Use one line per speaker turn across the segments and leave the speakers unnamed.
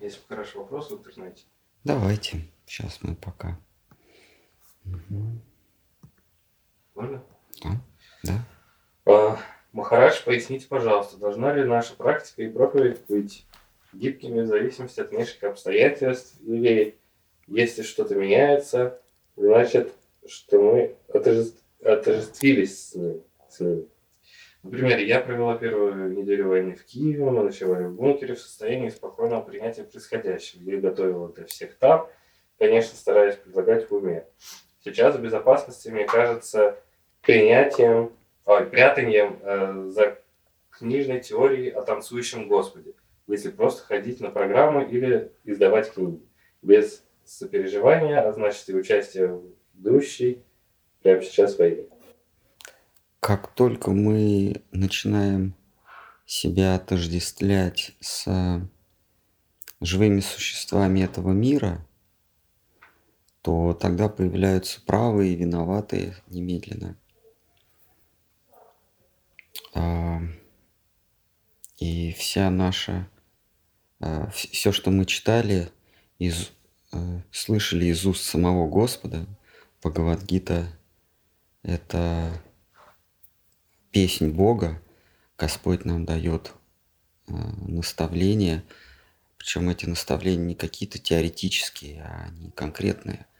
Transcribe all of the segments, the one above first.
есть хороший вопрос в интернете.
Давайте. Сейчас мы пока. Угу.
Можно?
Да. да.
А, Махарадж, поясните, пожалуйста, должна ли наша практика и проповедь быть гибкими в зависимости от внешних обстоятельств, или если что-то меняется, значит, что мы отождествились с ним. С ним. Например, я провела первую неделю войны в Киеве, мы ночевали в бункере в состоянии спокойного принятия происходящего. Я готовила для всех там, конечно, стараясь предлагать в уме. Сейчас в безопасности, мне кажется, принятием, ой, прятанием э, за книжной теорией о танцующем Господе, если просто ходить на программу или издавать книги. Без сопереживания, а значит и участия в идущей прямо сейчас войне.
Как только мы начинаем себя отождествлять с живыми существами этого мира, то тогда появляются правые и виноватые немедленно. А, и вся наша, а, все, что мы читали, из, а, слышали из уст самого Господа, Бхагавадгита – это песнь Бога. Господь нам дает наставления, причем эти наставления не какие-то теоретические, а они конкретные –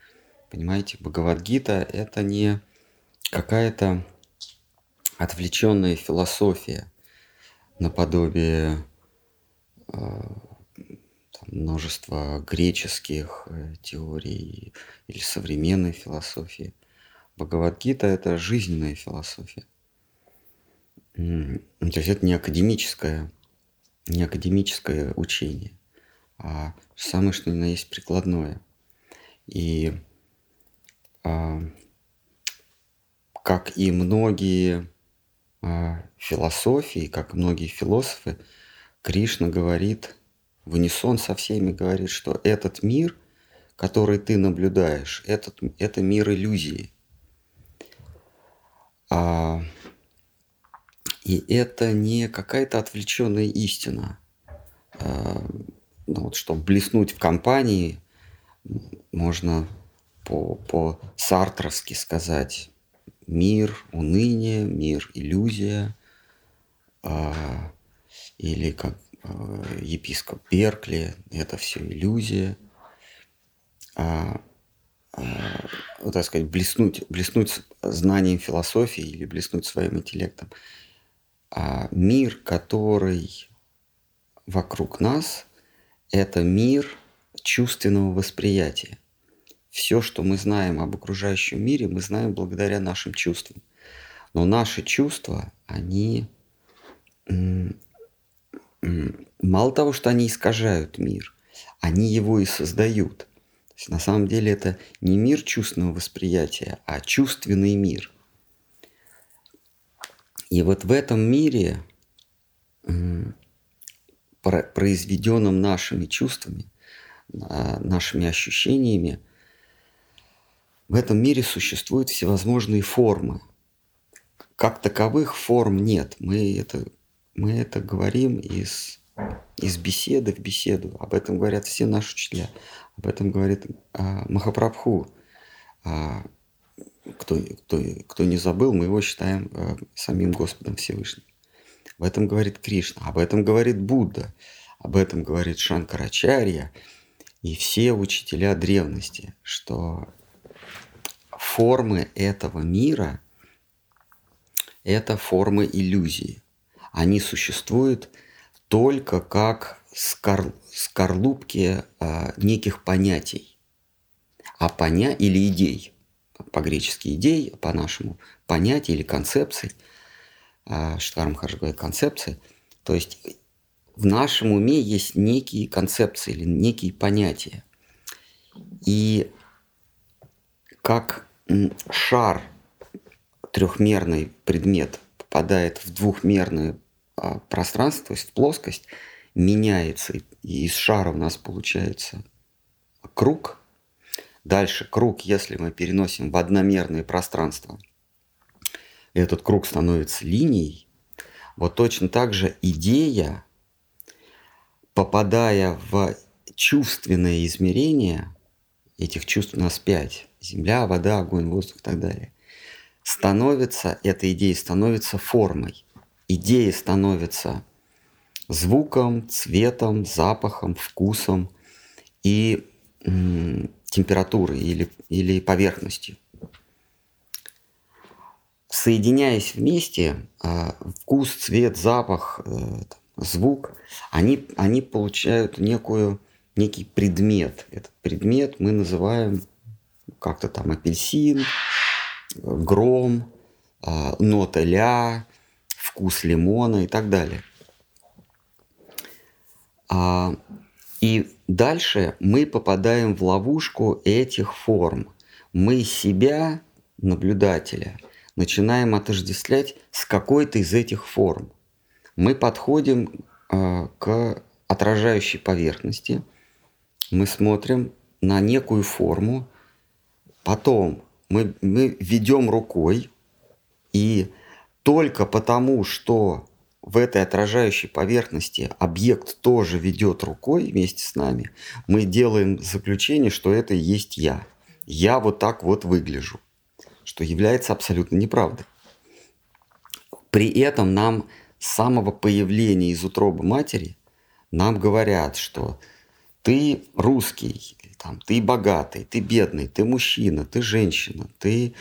Понимаете, Бхагавадгита – это не какая-то отвлеченная философия наподобие э, множества греческих э, теорий или современной философии. Бхагавадгита – это жизненная философия. То есть это не академическое, не академическое учение, а самое что ни на есть прикладное. И а, как и многие а, философии, как и многие философы, Кришна говорит, в унисон со всеми говорит, что этот мир, который ты наблюдаешь, этот, это мир иллюзии. А, и это не какая-то отвлеченная истина. А, ну, вот, чтобы блеснуть в компании, можно по, по сартровски сказать мир, уныние, мир, иллюзия, а, или как а, епископ Беркли, это все иллюзия. Вот, так сказать, блеснуть, блеснуть знанием философии или блеснуть своим интеллектом. А мир, который вокруг нас, это мир чувственного восприятия все, что мы знаем об окружающем мире, мы знаем благодаря нашим чувствам. Но наши чувства, они мало того, что они искажают мир, они его и создают. То есть на самом деле это не мир чувственного восприятия, а чувственный мир. И вот в этом мире, произведенном нашими чувствами, а, нашими ощущениями, в этом мире существуют всевозможные формы. Как таковых форм нет. Мы это, мы это говорим из, из беседы в беседу. Об этом говорят все наши учителя. Об этом говорит а, Махапрабху. А, кто, кто, кто не забыл, мы его считаем а, самим Господом Всевышним. Об этом говорит Кришна, об этом говорит Будда, об этом говорит Шанкарачарья и все учителя древности, что формы этого мира – это формы иллюзии. Они существуют только как скор, скорлупки а, неких понятий, а поня или идей, по-гречески идей, по-нашему понятия или концепции, а, говорит концепции, то есть в нашем уме есть некие концепции или некие понятия. И как шар, трехмерный предмет попадает в двухмерное а, пространство, то есть в плоскость, меняется, и из шара у нас получается круг. Дальше круг, если мы переносим в одномерное пространство, этот круг становится линией. Вот точно так же идея, попадая в чувственное измерение этих чувств у нас пять. Земля, вода, огонь, воздух и так далее. Становится, эта идея становится формой. Идея становится звуком, цветом, запахом, вкусом и температурой или, или поверхностью. Соединяясь вместе, э, вкус, цвет, запах, э, звук, они, они получают некую, некий предмет. Этот предмет мы называем как-то там апельсин, гром, э, нота ля, вкус лимона и так далее. И дальше мы попадаем в ловушку этих форм. Мы себя, наблюдателя, начинаем отождествлять с какой-то из этих форм. Мы подходим э, к отражающей поверхности, мы смотрим на некую форму, потом мы, мы ведем рукой, и только потому, что в этой отражающей поверхности объект тоже ведет рукой вместе с нами, мы делаем заключение, что это и есть я. Я вот так вот выгляжу, что является абсолютно неправдой. При этом нам с самого появления из утробы матери нам говорят, что ты русский, там, ты богатый, ты бедный, ты мужчина, ты женщина, ты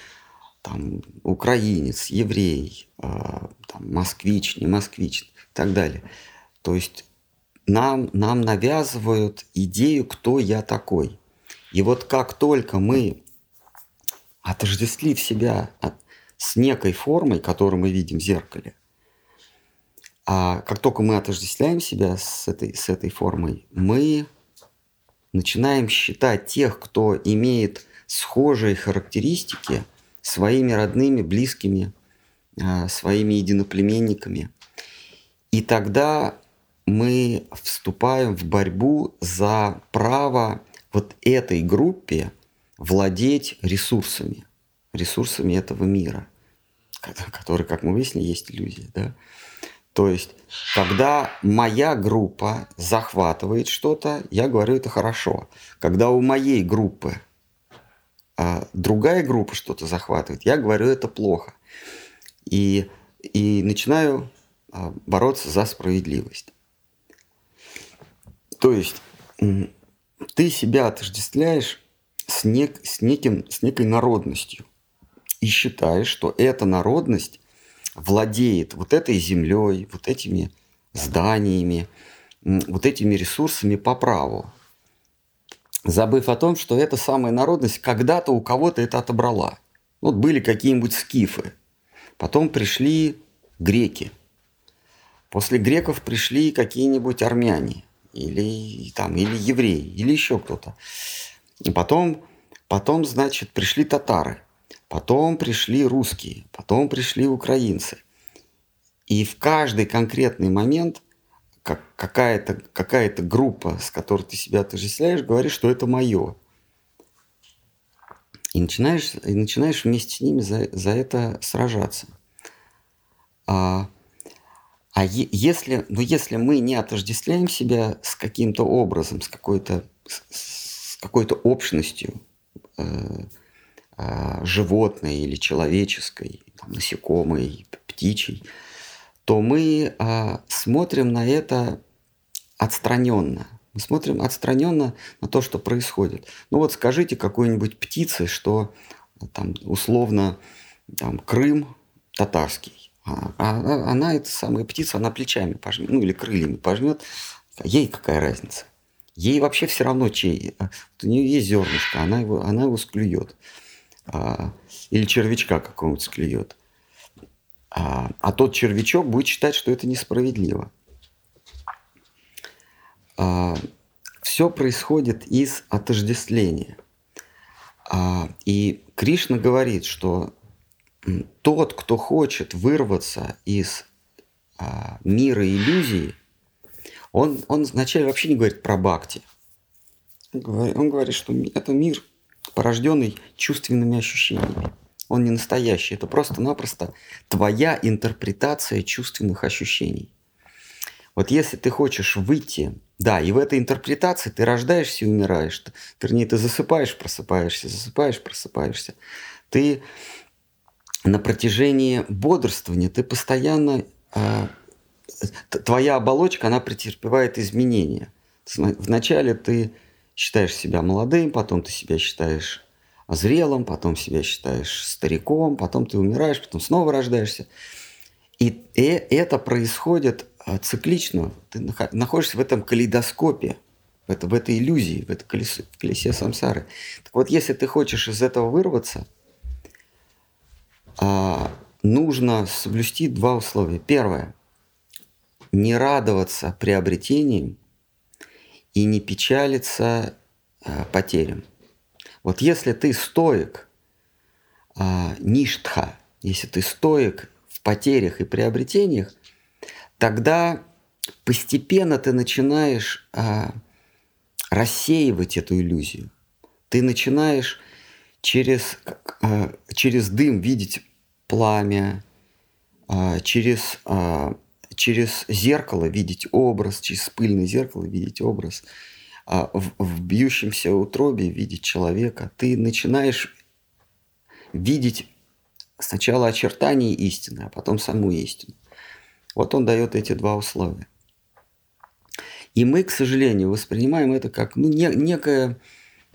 там, украинец, еврей, э, там, москвич, не москвич и так далее. То есть нам, нам навязывают идею, кто я такой. И вот как только мы, отождествив себя от, с некой формой, которую мы видим в зеркале, а как только мы отождествляем себя с этой, с этой формой, мы начинаем считать тех, кто имеет схожие характеристики – своими родными, близкими, а, своими единоплеменниками. И тогда мы вступаем в борьбу за право вот этой группе владеть ресурсами, ресурсами этого мира, который, как мы выяснили, есть иллюзия. Да? То есть, когда моя группа захватывает что-то, я говорю, это хорошо. Когда у моей группы а другая группа что-то захватывает, я говорю, это плохо. И, и начинаю а, бороться за справедливость. То есть ты себя отождествляешь с, нек, с, неким, с некой народностью и считаешь, что эта народность владеет вот этой землей, вот этими зданиями, вот этими ресурсами по праву забыв о том, что эта самая народность когда-то у кого-то это отобрала. Вот были какие-нибудь скифы, потом пришли греки, после греков пришли какие-нибудь армяне или, там, или евреи, или еще кто-то. Потом, потом, значит, пришли татары, потом пришли русские, потом пришли украинцы. И в каждый конкретный момент как какая-то какая группа, с которой ты себя отождествляешь, говорит, что это мое. И начинаешь, и начинаешь вместе с ними за, за это сражаться. А, а е, если, ну если мы не отождествляем себя с каким-то образом, с какой-то, с какой-то общностью э, э, животной или человеческой, там, насекомой, птичьей, то мы а, смотрим на это отстраненно. Мы смотрим отстраненно на то, что происходит. Ну вот скажите какой-нибудь птице, что там условно там, Крым татарский. А, а, она, эта самая птица, она плечами пожмет, ну или крыльями пожмет. Ей какая разница? Ей вообще все равно чей. Вот у нее есть зернышко, она его, она его склюет. А, или червячка какого-нибудь склюет. А, а тот червячок будет считать, что это несправедливо. А, все происходит из отождествления. А, и Кришна говорит, что тот, кто хочет вырваться из а, мира иллюзии, он, он вначале вообще не говорит про бхакти. Он говорит, он говорит, что это мир, порожденный чувственными ощущениями он не настоящий. Это просто-напросто твоя интерпретация чувственных ощущений. Вот если ты хочешь выйти, да, и в этой интерпретации ты рождаешься и умираешь. Вернее, ты засыпаешь, просыпаешься, засыпаешь, просыпаешься. Ты на протяжении бодрствования, ты постоянно, э, твоя оболочка, она претерпевает изменения. Вначале ты считаешь себя молодым, потом ты себя считаешь зрелым, потом себя считаешь стариком, потом ты умираешь, потом снова рождаешься. И это происходит а, циклично. Ты находишься в этом калейдоскопе, в, это, в этой иллюзии, в этом колесе, в колесе самсары. Так вот, если ты хочешь из этого вырваться, а, нужно соблюсти два условия. Первое – не радоваться приобретениям и не печалиться а, потерям. Вот если ты стоек, ништха, если ты стоек потерях и приобретениях, тогда постепенно ты начинаешь а, рассеивать эту иллюзию. Ты начинаешь через, а, через дым видеть пламя, а, через, а, через зеркало видеть образ, через пыльное зеркало видеть образ, а, в, в бьющемся утробе видеть человека. Ты начинаешь видеть Сначала очертания истины, а потом саму истину. Вот он дает эти два условия. И мы, к сожалению, воспринимаем это как ну, не, некое,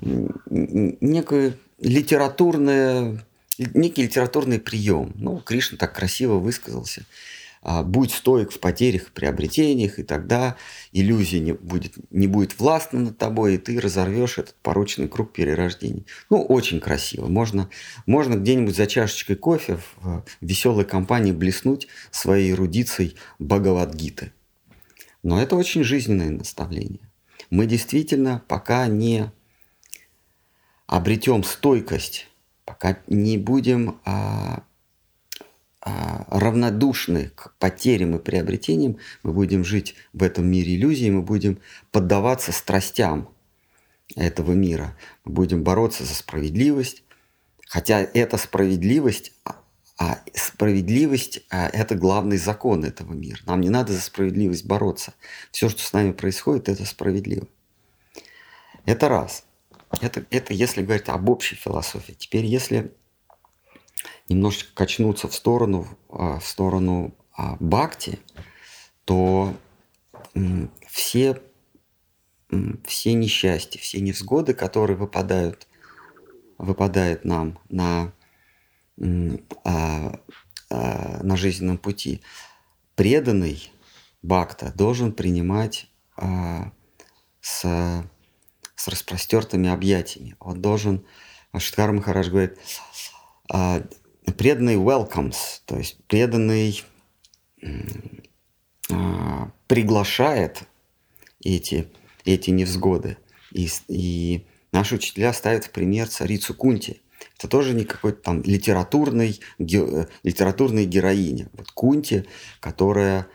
некое литературное, некий литературный прием. Ну, Кришна так красиво высказался – будь стоек в потерях, приобретениях, и тогда иллюзия не будет, не будет властна над тобой, и ты разорвешь этот порочный круг перерождений. Ну, очень красиво. Можно, можно где-нибудь за чашечкой кофе в веселой компании блеснуть своей эрудицией Бхагавадгиты. Но это очень жизненное наставление. Мы действительно пока не обретем стойкость, пока не будем а, а, равнодушны к потерям и приобретениям, мы будем жить в этом мире иллюзий, мы будем поддаваться страстям этого мира, мы будем бороться за справедливость, хотя эта справедливость, а, а справедливость а, это главный закон этого мира. Нам не надо за справедливость бороться. Все, что с нами происходит, это справедливо. Это раз. Это, это если говорить об общей философии. Теперь, если немножечко качнуться в сторону, а, в сторону а, бхакти, то все, все несчастья, все невзгоды, которые выпадают, выпадают нам на, а, на жизненном пути, преданный бхакта должен принимать с, с распростертыми объятиями. Он должен, Шиткар Махарадж говорит, преданный welcomes, то есть преданный а, приглашает эти, эти невзгоды. И, и наши учителя ставят в пример царицу Кунти. Это тоже не какой-то там литературный, ге, литературной героиня. Вот Кунти, которая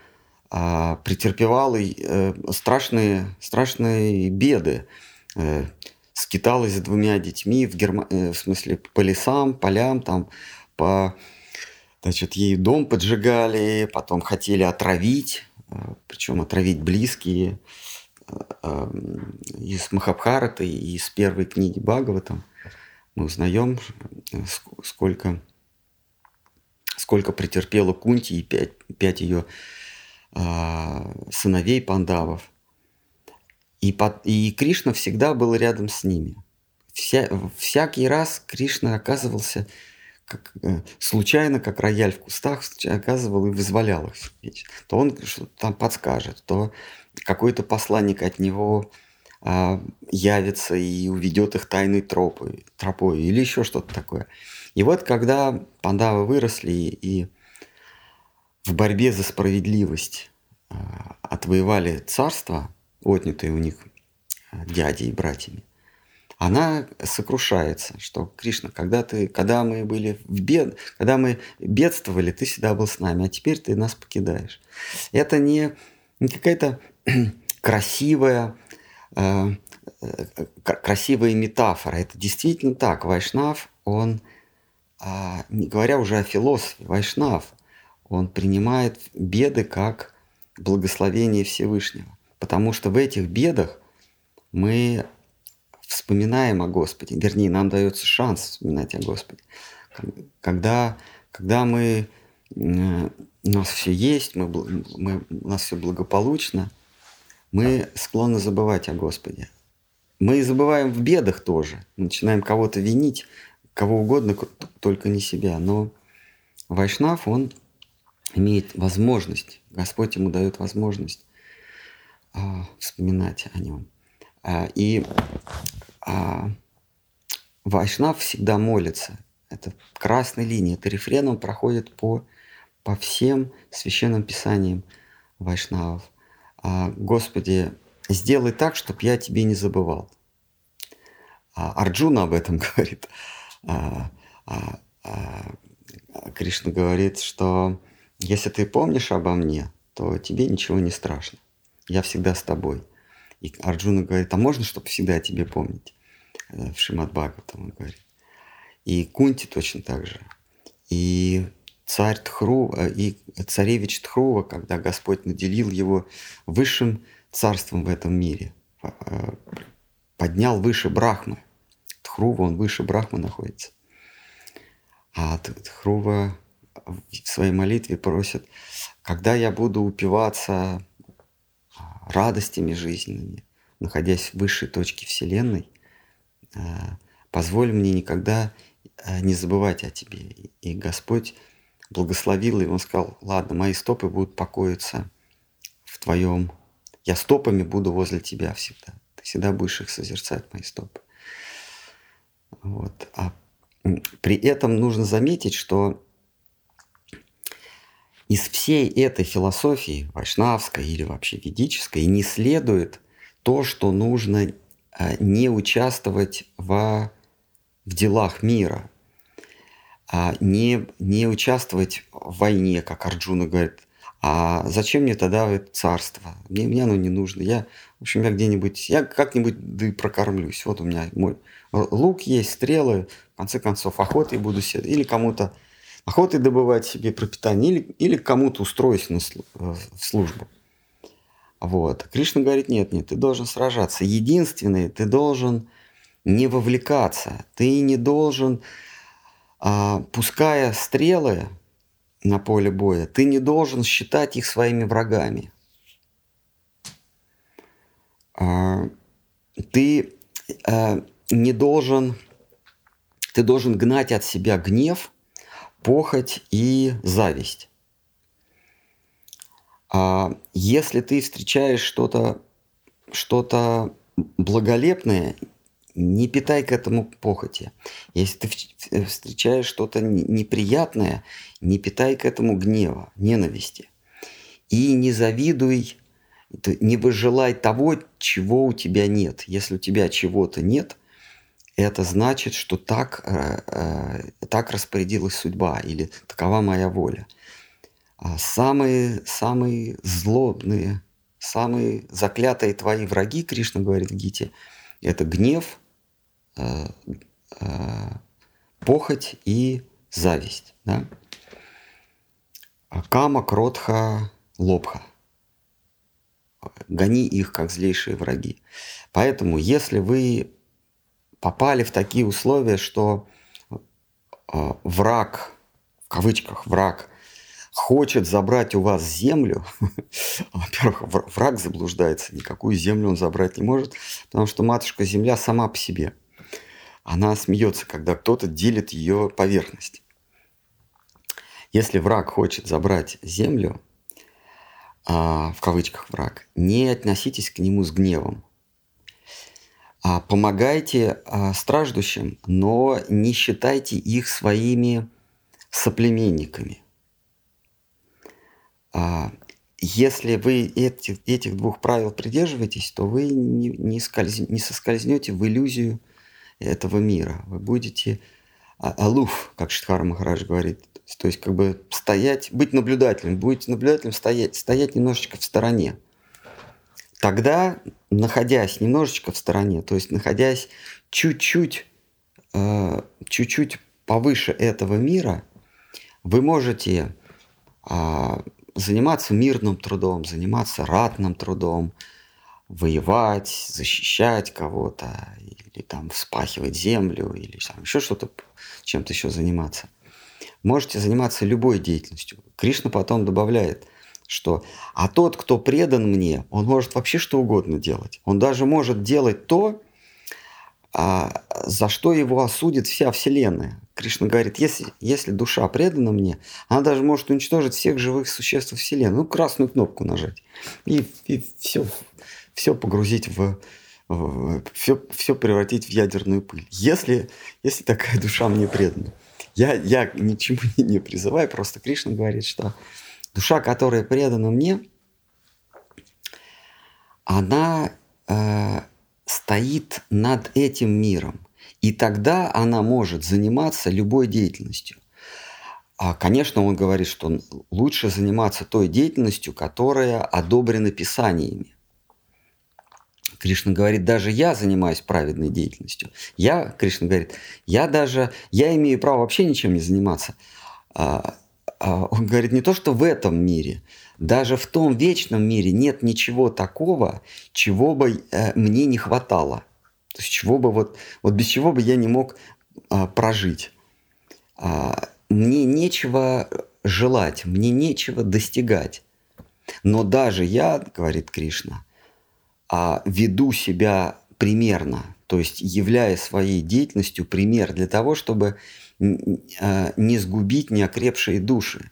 а, претерпевала э, страшные, страшные беды. Э, скиталась с двумя детьми в, Герма... Э, в смысле по лесам, полям, там по, значит, ей дом поджигали, потом хотели отравить, э, причем отравить близкие э, э, из Махабхараты и из первой книги Бхагаватам мы узнаем, сколько, сколько претерпела Кунти и пять, пять ее сыновей пандавов. И, под, и Кришна всегда был рядом с ними. Вся, всякий раз Кришна оказывался как, э, случайно, как рояль в кустах, оказывал и вызволял их. То он что-то там подскажет, то какой-то посланник от него а, явится и уведет их тайной тропой, тропой или еще что-то такое. И вот когда пандавы выросли и в борьбе за справедливость а, отвоевали царство, отнятое у них а, дядей и братьями, она сокрушается, что Кришна, когда, ты, когда мы были в бед, когда мы бедствовали, ты всегда был с нами, а теперь ты нас покидаешь. Это не, не какая-то красивая, э, э, красивая метафора. Это действительно так. Вайшнав, он, э, не говоря уже о философе, Вайшнав, он принимает беды как благословение Всевышнего. Потому что в этих бедах мы вспоминаем о Господе, вернее, нам дается шанс вспоминать о Господе. Когда, когда мы, у нас все есть, мы, мы, у нас все благополучно, мы склонны забывать о Господе. Мы забываем в бедах тоже, начинаем кого-то винить, кого угодно, только не себя. Но Вайшнав, он имеет возможность, Господь ему дает возможность а, вспоминать о нем. А, и а, Вайшнав всегда молится. Это красная линия, это рефрен, он проходит по, по всем священным писаниям Вайшнавов. А, Господи, сделай так, чтобы я тебе не забывал. Арджуна об этом говорит. Кришна говорит, что если ты помнишь обо мне, то тебе ничего не страшно. Я всегда с тобой. И Арджуна говорит, а можно, чтобы всегда о тебе помнить? Э, в Шимат Бхагаватам он говорит. И Кунти точно так же. И царь Тхру, э, и царевич Тхрува, когда Господь наделил его высшим царством в этом мире, э, поднял выше Брахмы. Тхрува, он выше Брахмы находится. А Тхрува в своей молитве просит, когда я буду упиваться радостями жизненными, находясь в высшей точке Вселенной, а, позволь мне никогда а, не забывать о тебе. И Господь благословил, и он сказал, ладно, мои стопы будут покоиться в твоем... Я стопами буду возле тебя всегда. Ты всегда будешь их созерцать, мои стопы. Вот. А при этом нужно заметить, что из всей этой философии, вайшнавской или вообще ведической, не следует то, что нужно а, не участвовать в, в делах мира, а не, не участвовать в войне, как Арджуна говорит, а зачем мне тогда это царство? Мне, мне оно не нужно. Я, в общем, я где-нибудь, я как-нибудь да и прокормлюсь. Вот у меня мой лук есть, стрелы, в конце концов, охотой буду сидеть. Или кому-то охотой добывать себе пропитание, или, или кому-то устроить на, в службу. Вот. Кришна говорит, нет, нет, ты должен сражаться. Единственное, ты должен не вовлекаться. Ты не должен, а, пуская стрелы на поле боя, ты не должен считать их своими врагами. А, ты а, не должен, ты должен гнать от себя гнев, похоть и зависть. А если ты встречаешь что-то что благолепное, не питай к этому похоти. Если ты встречаешь что-то неприятное, не питай к этому гнева, ненависти. И не завидуй, не выжелай того, чего у тебя нет. Если у тебя чего-то нет, это значит, что так, э, э, так распорядилась судьба или такова моя воля. А самые, самые злобные, самые заклятые твои враги, Кришна говорит в Гите, это гнев, э, похоть и зависть. Да? Кама, кротха, лобха. Гони их, как злейшие враги. Поэтому, если вы попали в такие условия, что э, враг, в кавычках враг, хочет забрать у вас землю, во-первых, враг заблуждается, никакую землю он забрать не может, потому что матушка земля сама по себе. Она смеется, когда кто-то делит ее поверхность. Если враг хочет забрать землю, а, в кавычках враг, не относитесь к нему с гневом. А, помогайте а, страждущим, но не считайте их своими соплеменниками. А, если вы этих, этих двух правил придерживаетесь, то вы не, не, скольз, не соскользнете в иллюзию этого мира. Вы будете алуф, как Шидхара Махарадж говорит, то есть как бы стоять, быть наблюдателем, будете наблюдателем стоять, стоять немножечко в стороне. Тогда, находясь немножечко в стороне, то есть находясь чуть-чуть, э, чуть-чуть повыше этого мира, вы можете э, заниматься мирным трудом, заниматься ратным трудом, воевать, защищать кого-то, или там вспахивать землю, или там еще что-то, чем-то еще заниматься. Можете заниматься любой деятельностью. Кришна потом добавляет, что «а тот, кто предан мне, он может вообще что угодно делать. Он даже может делать то, а, за что его осудит вся Вселенная. Кришна говорит, если, если душа предана мне, она даже может уничтожить всех живых существ Вселенной. Ну, красную кнопку нажать. И, и все, все погрузить в, все, все превратить в ядерную пыль. Если, если такая душа мне предана. Я, я ничему не, не призываю, просто Кришна говорит, что душа, которая предана мне, она э, стоит над этим миром. И тогда она может заниматься любой деятельностью. А, конечно, он говорит, что лучше заниматься той деятельностью, которая одобрена писаниями. Кришна говорит, даже я занимаюсь праведной деятельностью. Я, Кришна говорит, я даже, я имею право вообще ничем не заниматься. А, он говорит, не то, что в этом мире, даже в том вечном мире нет ничего такого, чего бы э, мне не хватало. То есть чего бы вот, вот без чего бы я не мог а, прожить. А, мне нечего желать, мне нечего достигать. Но даже я, говорит Кришна, а, веду себя примерно, то есть являя своей деятельностью пример для того, чтобы а, не сгубить неокрепшие души.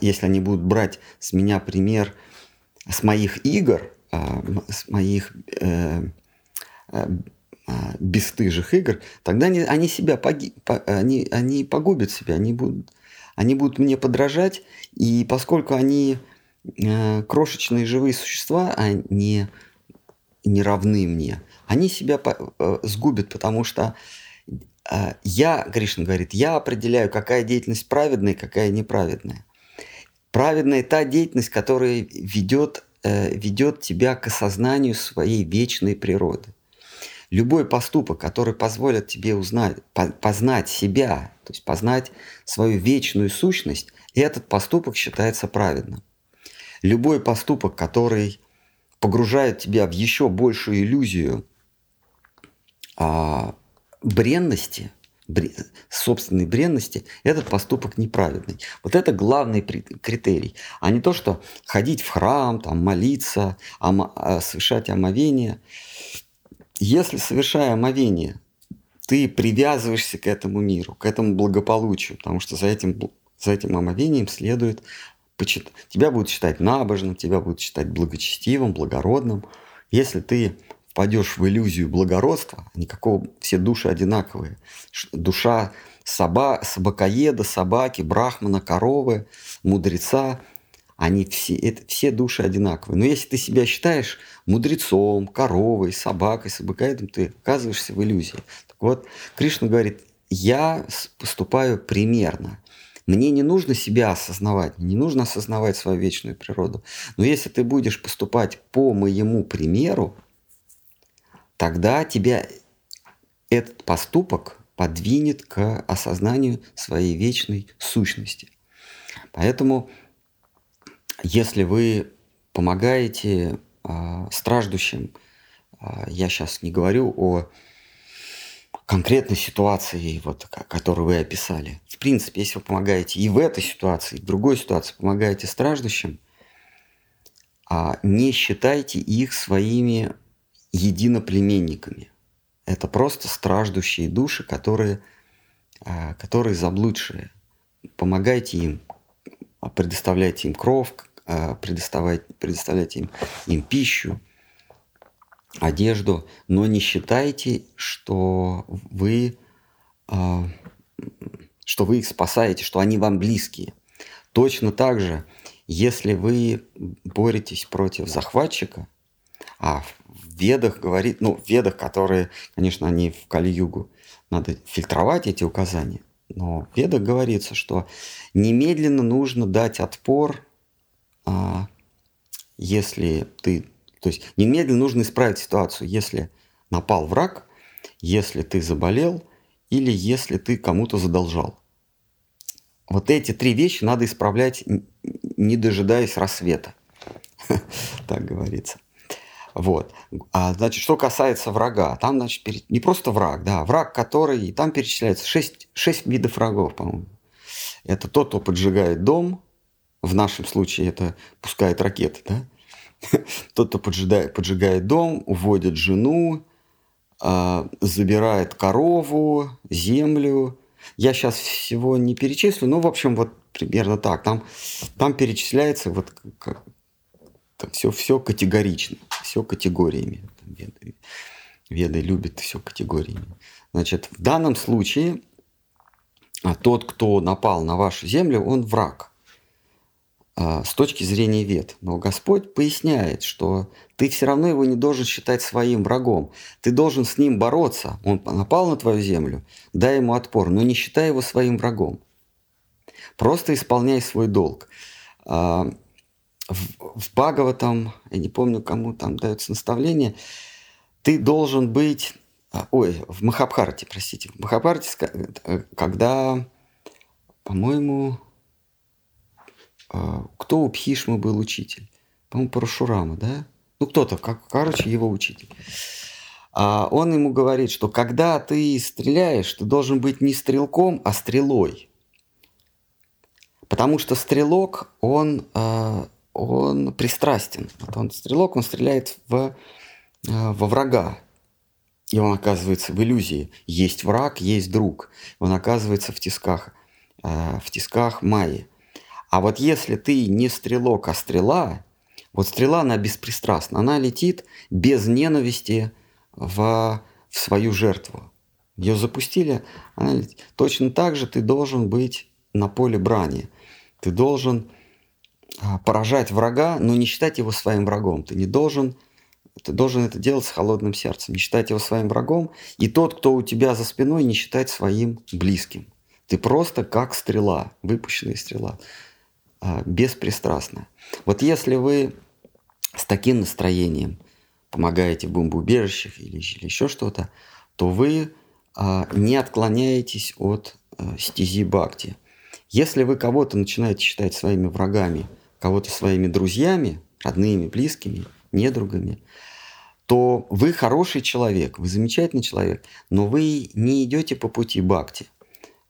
Если они будут брать с меня пример с моих игр, а, с моих э, а, бесстыжих игр, тогда они, они себя поги, по, они, они погубят себя, они будут, они будут мне подражать, и поскольку они э, крошечные живые существа, они не равны мне, они себя э, сгубят, потому что я, Кришна говорит, я определяю, какая деятельность праведная какая неправедная. Праведная та деятельность, которая ведет, э, ведет тебя к осознанию своей вечной природы. Любой поступок, который позволит тебе узнать, познать себя, то есть познать свою вечную сущность, этот поступок считается праведным. Любой поступок, который погружает тебя в еще большую иллюзию а, бренности, собственной бренности, этот поступок неправедный. Вот это главный критерий, а не то, что ходить в храм, там, молиться, ом... А, совершать омовение. Если, совершая омовение, ты привязываешься к этому миру, к этому благополучию, потому что за этим, за этим омовением следует почит... Тебя будут считать набожным, тебя будут считать благочестивым, благородным. Если ты впадешь в иллюзию благородства, никакого, все души одинаковые. Душа соба, собакоеда, собаки, брахмана, коровы, мудреца, они все, это, все души одинаковые. Но если ты себя считаешь мудрецом, коровой, собакой, собакоедом, ты оказываешься в иллюзии. Так вот, Кришна говорит, я поступаю примерно. Мне не нужно себя осознавать, не нужно осознавать свою вечную природу. Но если ты будешь поступать по моему примеру, тогда тебя этот поступок подвинет к осознанию своей вечной сущности. Поэтому, если вы помогаете э, страждущим, э, я сейчас не говорю о конкретной ситуации, вот, которую вы описали. В принципе, если вы помогаете и в этой ситуации, и в другой ситуации помогаете страждущим, а не считайте их своими единоплеменниками. Это просто страждущие души, которые, а, которые заблудшие. Помогайте им, предоставляйте им кровь, а, предоставляйте, предоставляйте им, им пищу, одежду, но не считайте, что вы, а, что вы их спасаете, что они вам близкие. Точно так же, если вы боретесь против захватчика, а в ведах говорит, ну, в ведах, которые, конечно, они в Кали-Югу, надо фильтровать эти указания, но в ведах говорится, что немедленно нужно дать отпор, а, если ты, то есть немедленно нужно исправить ситуацию, если напал враг, если ты заболел или если ты кому-то задолжал. вот эти три вещи надо исправлять, не дожидаясь рассвета. Так говорится. Вот. А, значит, что касается врага, там, значит, не просто враг, да, враг, который, там перечисляется 6, 6 видов врагов, по-моему. Это тот, кто поджигает дом, в нашем случае это пускает ракеты, да? Тот, кто поджигает, поджигает дом, уводит жену, а, забирает корову, землю. Я сейчас всего не перечислю, но, в общем, вот примерно так. Там, там перечисляется вот там все, все категорично, все категориями. Веды, веды любят все категориями. Значит, в данном случае а, тот, кто напал на вашу землю, он враг а, с точки зрения вет. Но Господь поясняет, что ты все равно его не должен считать своим врагом. Ты должен с ним бороться. Он напал на твою землю, дай ему отпор, но не считай его своим врагом. Просто исполняй свой долг. В, в Бхагаватам, я не помню, кому там дается наставление, ты должен быть... А, ой, в Махабхарате, простите. В Махабхарате, э, когда, по-моему, а, кто у Пхишмы был учитель? По-моему, Парашурама, да? Ну, кто-то, как, короче, его учитель. А он ему говорит, что когда ты стреляешь, ты должен быть не стрелком, а стрелой. Потому что стрелок, он он пристрастен. Вот он стрелок, он стреляет в, э, во врага. И он оказывается в иллюзии. Есть враг, есть друг. Он оказывается в тисках, э, в тисках Майи. А вот если ты не стрелок, а стрела, вот стрела, она беспристрастна. Она летит без ненависти в, в свою жертву. Ее запустили, она летит. Точно так же ты должен быть на поле брани. Ты должен поражать врага, но не считать его своим врагом. Ты не должен, ты должен это делать с холодным сердцем, не считать его своим врагом. И тот, кто у тебя за спиной, не считать своим близким. Ты просто как стрела, выпущенная стрела, а, беспристрастная. Вот если вы с таким настроением помогаете в бомбоубежищах или, или еще что-то, то вы а, не отклоняетесь от стези Бхакти. Если вы кого-то начинаете считать своими врагами – кого-то своими друзьями, родными, близкими, недругами, то вы хороший человек, вы замечательный человек, но вы не идете по пути бхакти.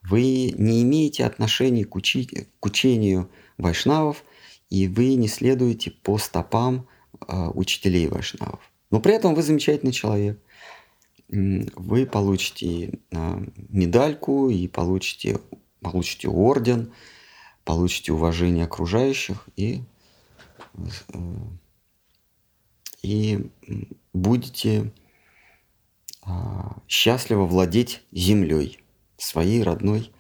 Вы не имеете отношения к, учи, к учению вайшнавов, и вы не следуете по стопам э, учителей вайшнавов. Но при этом вы замечательный человек. Вы получите э, медальку и получите, получите орден – получите уважение окружающих и, э, и будете а, счастливо владеть землей, своей родной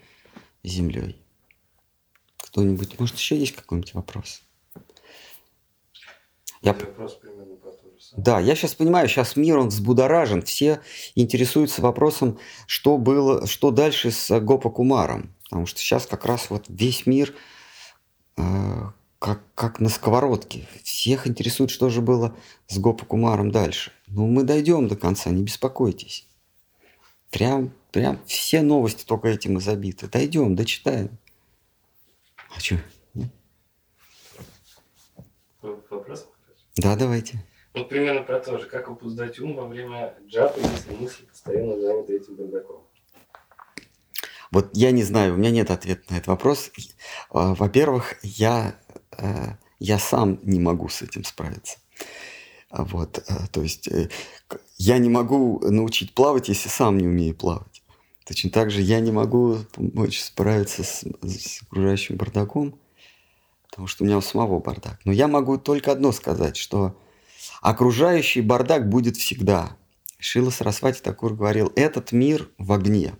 землей. Кто-нибудь, может, еще есть какой-нибудь вопрос? Я... Вопрос примерно по Да, я сейчас понимаю, сейчас мир, он взбудоражен, все интересуются вопросом, что было, что дальше с Гопа Кумаром. Потому что сейчас как раз вот весь мир э, как, как на сковородке. Всех интересует, что же было с Гопа Кумаром дальше. Ну, мы дойдем до конца, не беспокойтесь. Прям, прям все новости только этим и забиты. Дойдем, дочитаем. А что?
Вопрос?
Да, давайте.
Ну, примерно про то же. Как опоздать ум во время джапа, если мысли постоянно заняты этим бардаком?
Вот я не знаю, у меня нет ответа на этот вопрос. А, во-первых, я, э, я сам не могу с этим справиться. А вот, э, то есть э, я не могу научить плавать, если сам не умею плавать. Точно так же я не могу помочь справиться с, с окружающим бардаком, потому что у меня у самого бардак. Но я могу только одно сказать, что окружающий бардак будет всегда. Шила Сарасвати Такур говорил, этот мир в огне.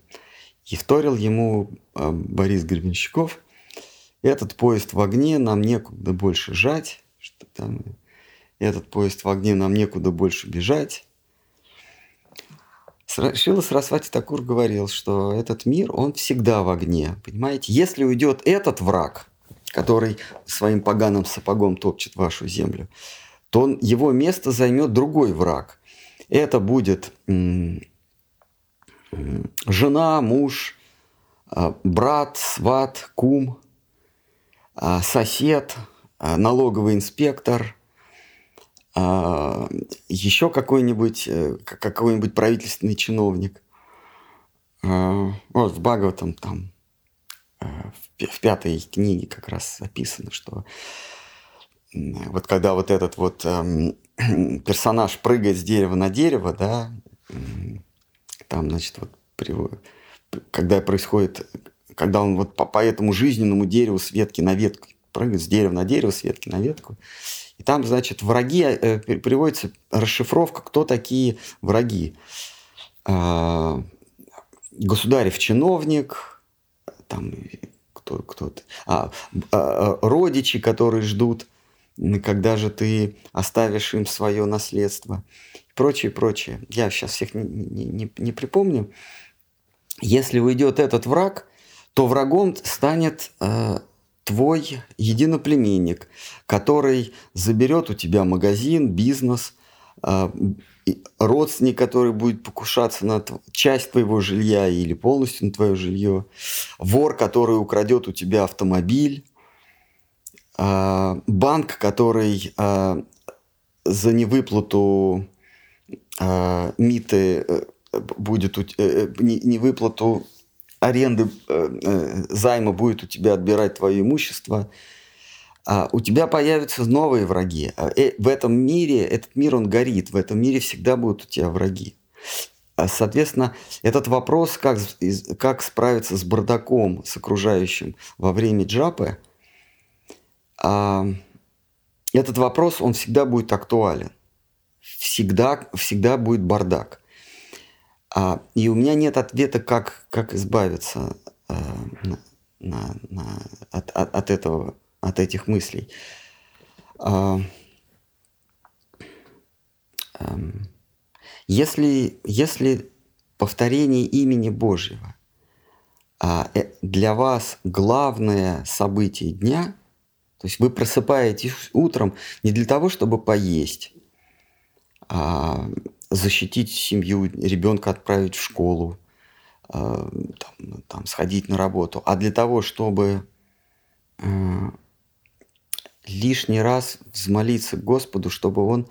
И вторил ему а, Борис Гребенщиков. Этот поезд в огне, нам некуда больше жать. Что там, этот поезд в огне, нам некуда больше бежать. Шила Сарасвати Такур говорил, что этот мир, он всегда в огне. Понимаете, если уйдет этот враг, который своим поганым сапогом топчет вашу землю, то его место займет другой враг. Это будет жена, муж, а, брат, сват, кум, а, сосед, а, налоговый инспектор, еще какой-нибудь э, какой-нибудь правительственный чиновник. Вот в Бхагаватам там э, в пятой книге как раз описано, что вот когда вот этот вот эм, персонаж прыгает с дерева на дерево, да, там, значит, вот когда происходит, когда он вот по, по этому жизненному дереву с ветки на ветку прыгает с дерева на дерево, с ветки на ветку, и там, значит, враги, э, приводится расшифровка, кто такие враги. Э, государев чиновник, там кто, кто-то, а, а, родичи, которые ждут, когда же ты оставишь им свое наследство, и прочее, прочее. Я сейчас всех не, не, не, припомню. Если уйдет этот враг, то врагом станет э, твой единоплеменник, который заберет у тебя магазин, бизнес, э, родственник, который будет покушаться на часть твоего жилья или полностью на твое жилье, вор, который украдет у тебя автомобиль, банк, который э, за невыплату э, МИТы э, будет э, э, не выплату аренды займа будет у тебя отбирать твое имущество, а у тебя появятся новые враги. А, в этом мире, этот мир, он горит, в этом мире всегда будут у тебя враги. А, соответственно, этот вопрос, как, как справиться с бардаком, с окружающим во время джапы, этот вопрос, он всегда будет актуален. Всегда, всегда будет бардак. А, и у меня нет ответа, как, как избавиться а, на, на, на, от, от, от этого, от этих мыслей. А, а, если, если повторение имени Божьего а, э, для вас главное событие дня, то есть вы просыпаетесь утром не для того, чтобы поесть, а, защитить семью, ребенка отправить в школу, э, там, там, сходить на работу, а для того, чтобы э, лишний раз взмолиться Господу, чтобы Он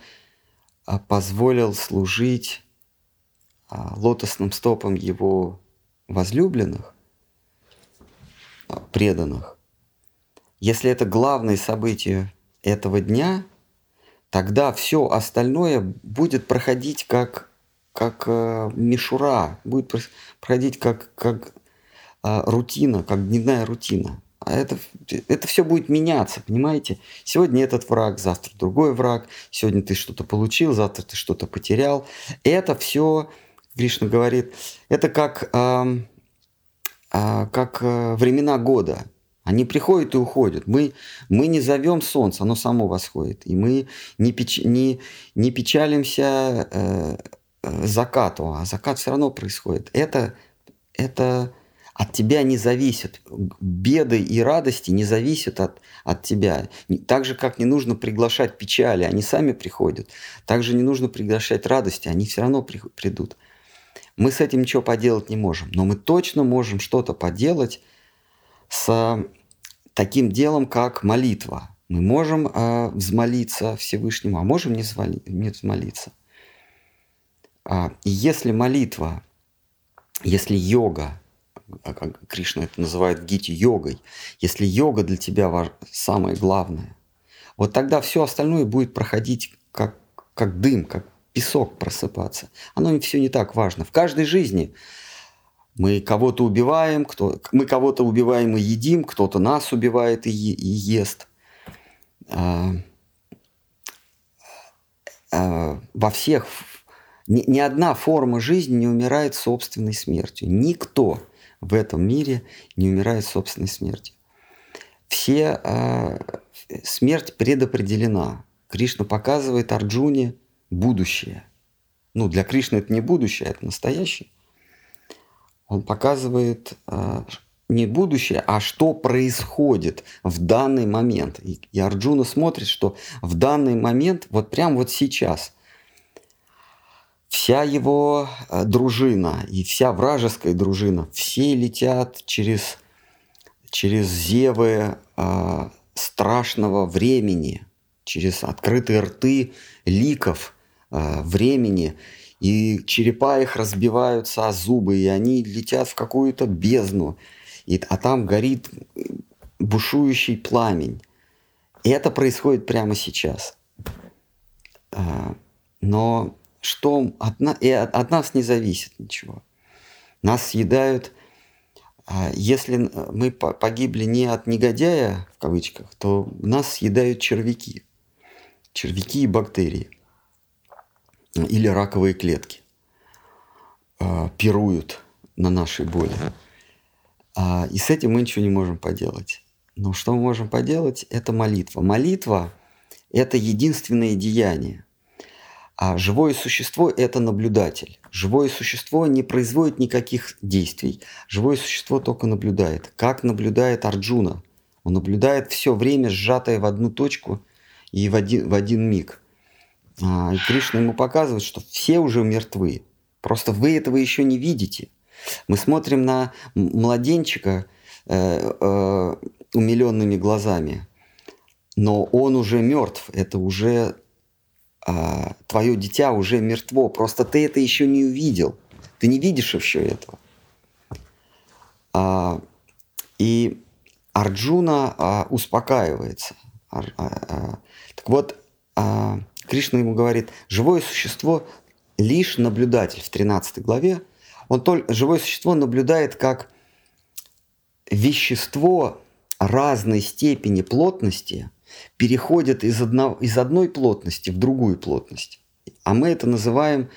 э, позволил служить э, лотосным стопом Его возлюбленных, преданных. Если это главное событие этого дня – тогда все остальное будет проходить как, как э, мишура, будет проходить как, как э, рутина, как дневная рутина. А это, это все будет меняться, понимаете? Сегодня этот враг, завтра другой враг, сегодня ты что-то получил, завтра ты что-то потерял. Это все, Кришна говорит, это как, э, э, как э, времена года. Они приходят и уходят. Мы, мы не зовем солнце, оно само восходит. И мы не, печ, не, не печалимся э, э, закату, а закат все равно происходит. Это, это от тебя не зависит. Беды и радости не зависят от, от тебя. Так же, как не нужно приглашать печали, они сами приходят. Так же не нужно приглашать радости, они все равно при, придут. Мы с этим ничего поделать не можем, но мы точно можем что-то поделать с таким делом, как молитва. Мы можем э, взмолиться Всевышнему, а можем не, звали, не взмолиться. А, и если молитва, если йога, а как Кришна это называет в Гите йогой, если йога для тебя важ, самое главное, вот тогда все остальное будет проходить как, как дым, как песок просыпаться. Оно все не так важно. В каждой жизни мы кого-то убиваем, кто, мы кого-то убиваем и едим, кто-то нас убивает и, и ест. А, а, во всех ни, ни одна форма жизни не умирает собственной смертью. Никто в этом мире не умирает собственной смертью. Все а, смерть предопределена. Кришна показывает Арджуне будущее. Ну, для Кришны это не будущее, это настоящее. Он показывает э, не будущее, а что происходит в данный момент. И, и Арджуна смотрит, что в данный момент, вот прям вот сейчас, вся его э, дружина и вся вражеская дружина, все летят через, через зевы э, страшного времени, через открытые рты ликов э, времени, и черепа их разбиваются о зубы, и они летят в какую-то бездну, и, а там горит бушующий пламень. И это происходит прямо сейчас. А, но что от, на, и от нас не зависит ничего. Нас съедают, а, если мы погибли не от негодяя, в кавычках, то нас съедают червяки. Червяки и бактерии. Или раковые клетки. А, пируют на нашей боли. И с этим мы ничего не можем поделать. Но что мы можем поделать? Это молитва. Молитва – это единственное деяние. А живое существо – это наблюдатель. Живое существо не производит никаких действий. Живое существо только наблюдает. Как наблюдает Арджуна? Он наблюдает все время сжатое в одну точку и в один, в один миг. А, и Кришна ему показывает, что все уже мертвы. Просто вы этого еще не видите. Мы смотрим на младенчика, э, э, умиленными глазами. Но он уже мертв, это уже а, твое дитя уже мертво, просто ты это еще не увидел, ты не видишь еще этого. А, и Арджуна а, успокаивается. А, а, так вот, а, Кришна ему говорит, живое существо лишь наблюдатель в 13 главе. Он только, живое существо наблюдает как вещество разной степени плотности переходят из, одно, из одной плотности в другую плотность. А мы это называем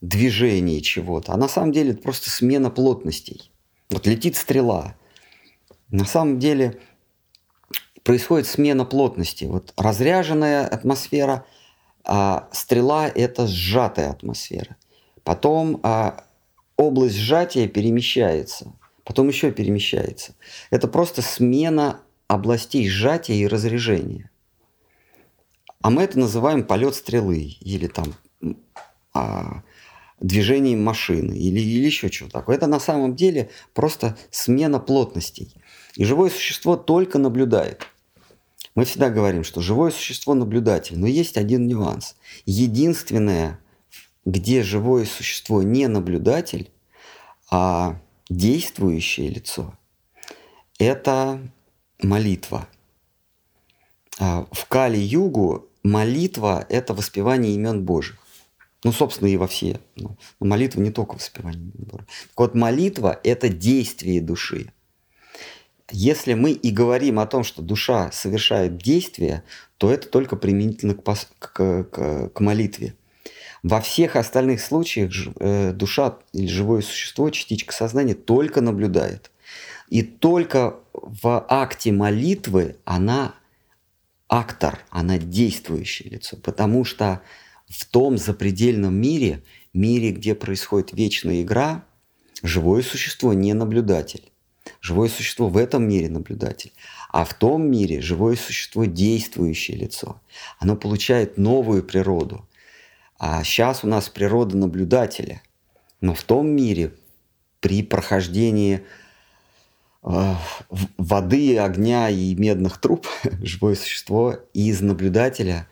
движение чего-то. А на самом деле это просто смена плотностей. Вот летит стрела. На самом деле происходит смена плотности. Вот разряженная атмосфера, а стрела – это сжатая атмосфера. Потом а, область сжатия перемещается – потом еще перемещается. Это просто смена областей сжатия и разрежения. А мы это называем полет стрелы или там а, движением машины или, или еще чего-то такое. Это на самом деле просто смена плотностей. И живое существо только наблюдает. Мы всегда говорим, что живое существо наблюдатель, но есть один нюанс. Единственное, где живое существо не наблюдатель, а действующее лицо – это молитва. А в Кали-Югу молитва – это воспевание имен Божьих. Ну, собственно, и во все. Но молитва не только воспевание имен Божьих. Так вот, молитва – это действие души. Если мы и говорим о том, что душа совершает действие, то это только применительно к, к, к, к молитве – во всех остальных случаях э, душа или живое существо, частичка сознания только наблюдает. И только в акте молитвы она актор, она действующее лицо. Потому что в том запредельном мире, мире, где происходит вечная игра, живое существо не наблюдатель. Живое существо в этом мире наблюдатель. А в том мире живое существо действующее лицо. Оно получает новую природу. А сейчас у нас природа наблюдателя. Но в том мире при прохождении э, воды, огня и медных труб живое существо из наблюдателя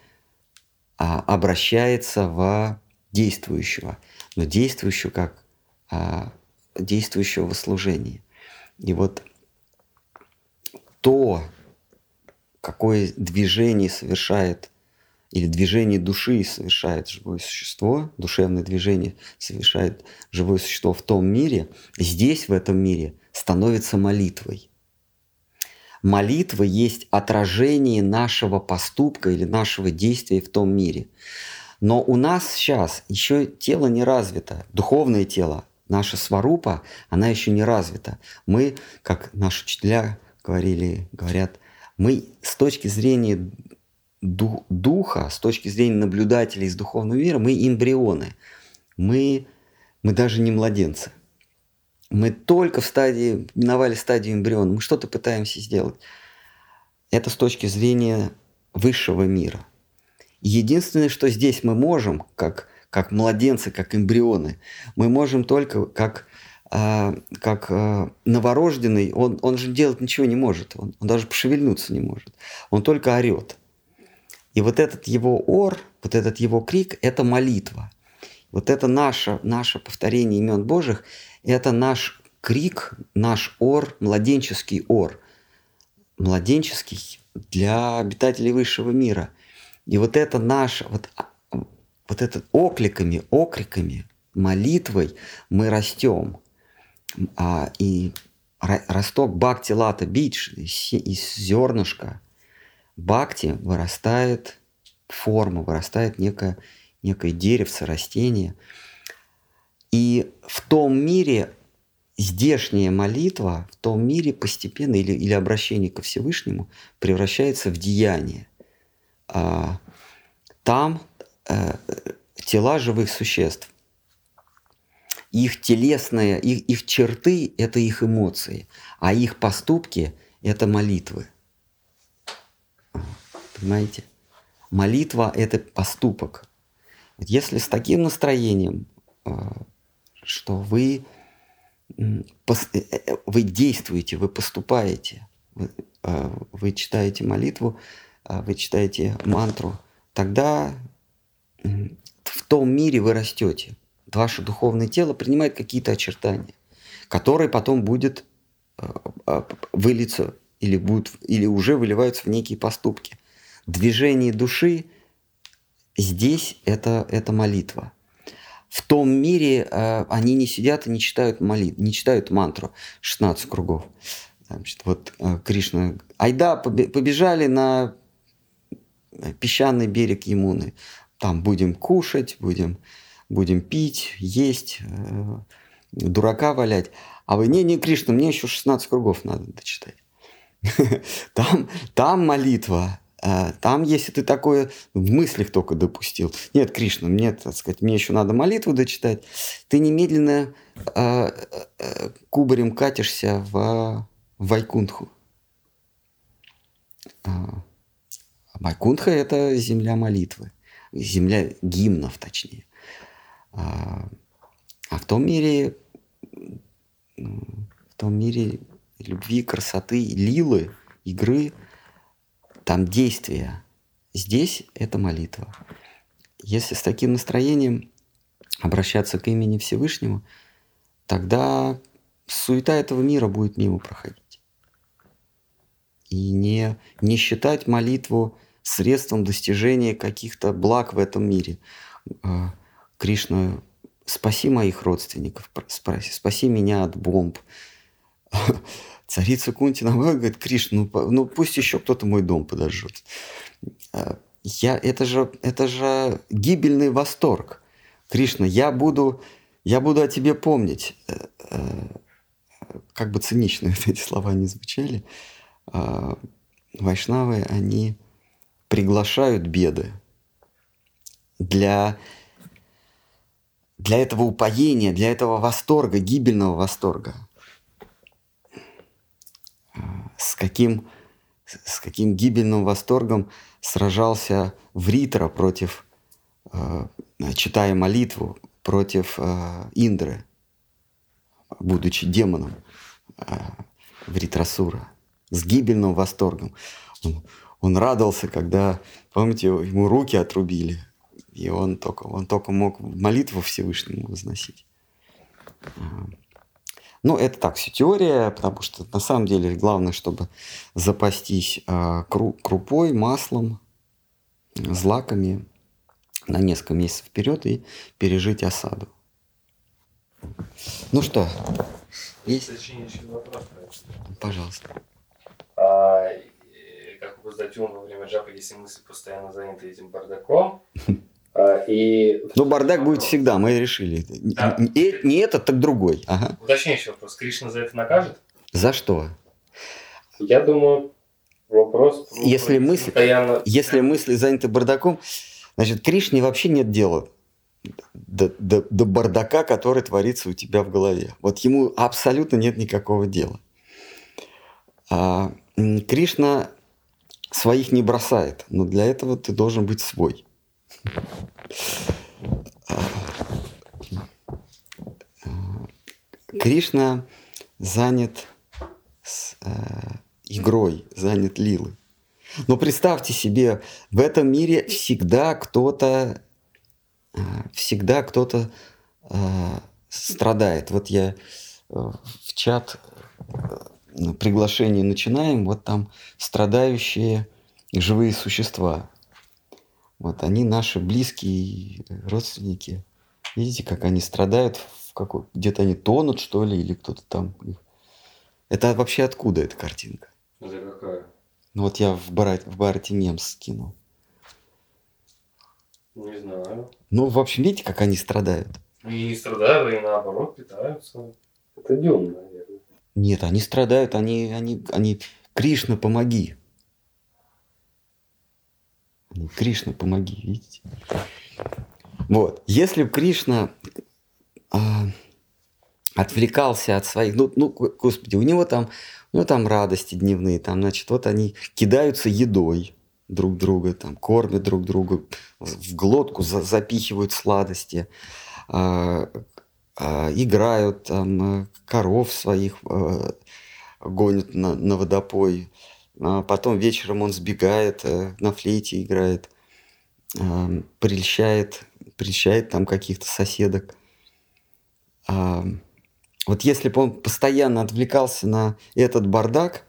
а, обращается в действующего, но действующего как а, действующего в служении. И вот то, какое движение совершает или движение души совершает живое существо, душевное движение совершает живое существо в том мире, здесь, в этом мире, становится молитвой. Молитва есть отражение нашего поступка или нашего действия в том мире. Но у нас сейчас еще тело не развито, духовное тело, наша сварупа, она еще не развита. Мы, как наши учителя говорили, говорят, мы с точки зрения духа, с точки зрения наблюдателей из духовного мира, мы эмбрионы. Мы, мы даже не младенцы. Мы только в стадии, миновали стадию эмбриона. Мы что-то пытаемся сделать. Это с точки зрения высшего мира. Единственное, что здесь мы можем, как, как младенцы, как эмбрионы. Мы можем только как, э, как э, новорожденный, он, он же делать ничего не может, он, он даже пошевельнуться не может. Он только орет. И вот этот его ор, вот этот его крик – это молитва. Вот это наше, наше повторение имен Божьих, это наш крик, наш ор, младенческий ор. Младенческий для обитателей высшего мира. И вот это наше, вот, вот это окликами, окриками, молитвой мы растем. А, и росток бхакти лата бидж из зернышка бхакти вырастает форма, вырастает некое, некое деревце, растение. И в том мире здешняя молитва, в том мире постепенно или, или обращение ко Всевышнему превращается в деяние. А, там тела живых существ, их телесные, их, их черты – это их эмоции, а их поступки – это молитвы. Понимаете? Молитва – это поступок. Если с таким настроением, а, что вы, э, э, вы действуете, вы поступаете, вы, вы читаете молитву, вы читаете мантру, тогда в том мире вы растете. Ваше духовное тело принимает какие-то очертания, которые потом будет вылиться или, будут, или уже выливаются в некие поступки движение души здесь это, это молитва. В том мире э, они не сидят и не читают молит, не читают мантру 16 кругов. Значит, вот э, Кришна, айда, побежали на песчаный берег Ямуны. Там будем кушать, будем, будем пить, есть, э, дурака валять. А вы, не, не, Кришна, мне еще 16 кругов надо дочитать. Там, там молитва, а, там, если ты такое в мыслях только допустил, нет, Кришна, мне, так сказать, мне еще надо молитву дочитать, ты немедленно э, э, кубарем катишься в, в Вайкунтху. А, Вайкунтха – это земля молитвы, земля гимнов, точнее. А, а в том мире, в том мире любви, красоты, лилы, игры – там действие. Здесь это молитва. Если с таким настроением обращаться к имени Всевышнего, тогда суета этого мира будет мимо проходить. И не, не считать молитву средством достижения каких-то благ в этом мире. А, Кришна, спаси моих родственников, спаси меня от бомб, Царица Кунти говорит, Кришна, ну, ну пусть еще кто-то мой дом подожжет. А, я, это, же, это же гибельный восторг. Кришна, я буду, я буду о тебе помнить. Э, э, как бы цинично эти слова не звучали, а, вайшнавы, они приглашают беды для, для этого упоения, для этого восторга, гибельного восторга с каким, с каким гибельным восторгом сражался Вритра против, э, читая молитву, против э, Индры, будучи демоном э, Вритрасура, с гибельным восторгом. Он, он радовался, когда, помните, ему руки отрубили, и он только, он только мог молитву Всевышнему возносить. Ну, это так, все теория, потому что на самом деле главное, чтобы запастись э, кру- крупой, маслом, злаками на несколько месяцев вперед и пережить осаду. Ну что, есть?
вопрос.
Пожалуйста.
А, как обуздать ум во время джапа, если мысли постоянно заняты этим бардаком? А, и...
Ну, бардак будет всегда, мы решили. Да. Не, не этот, так другой. Ага.
Уточняющий вопрос. Кришна за это накажет?
За что?
Я думаю, вопрос...
Если мысли, постоянно... если мысли заняты бардаком, значит, Кришне вообще нет дела до, до, до бардака, который творится у тебя в голове. Вот ему абсолютно нет никакого дела. А, Кришна своих не бросает, но для этого ты должен быть свой. Кришна занят с, э, игрой, занят лилы. Но представьте себе, в этом мире всегда кто-то, э, всегда кто-то э, страдает. Вот я э, в чат э, э, приглашение начинаем, вот там страдающие живые существа. Вот они наши близкие родственники. Видите, как они страдают, в какой, где-то они тонут, что ли, или кто-то там их это вообще откуда эта картинка?
Это какая?
Ну вот я в, Барат, в Барате Немс скинул.
Не знаю.
Ну, в общем, видите, как они страдают?
И не страдают, и наоборот питаются. Это дюн, наверное.
Нет, они страдают, они, они, они, Кришна, помоги. Кришна, помоги, видите? Вот, если бы Кришна а, отвлекался от своих, ну, ну, господи, у него там, у него там радости дневные, там, значит, вот они кидаются едой друг друга, там, кормят друг друга, в глотку за, запихивают сладости, э, играют, там, коров своих э, гонят на, на водопой, а потом вечером он сбегает, э, на флейте играет, э, прельщает, прельщает там каких-то соседок. Э, вот если бы он постоянно отвлекался на этот бардак,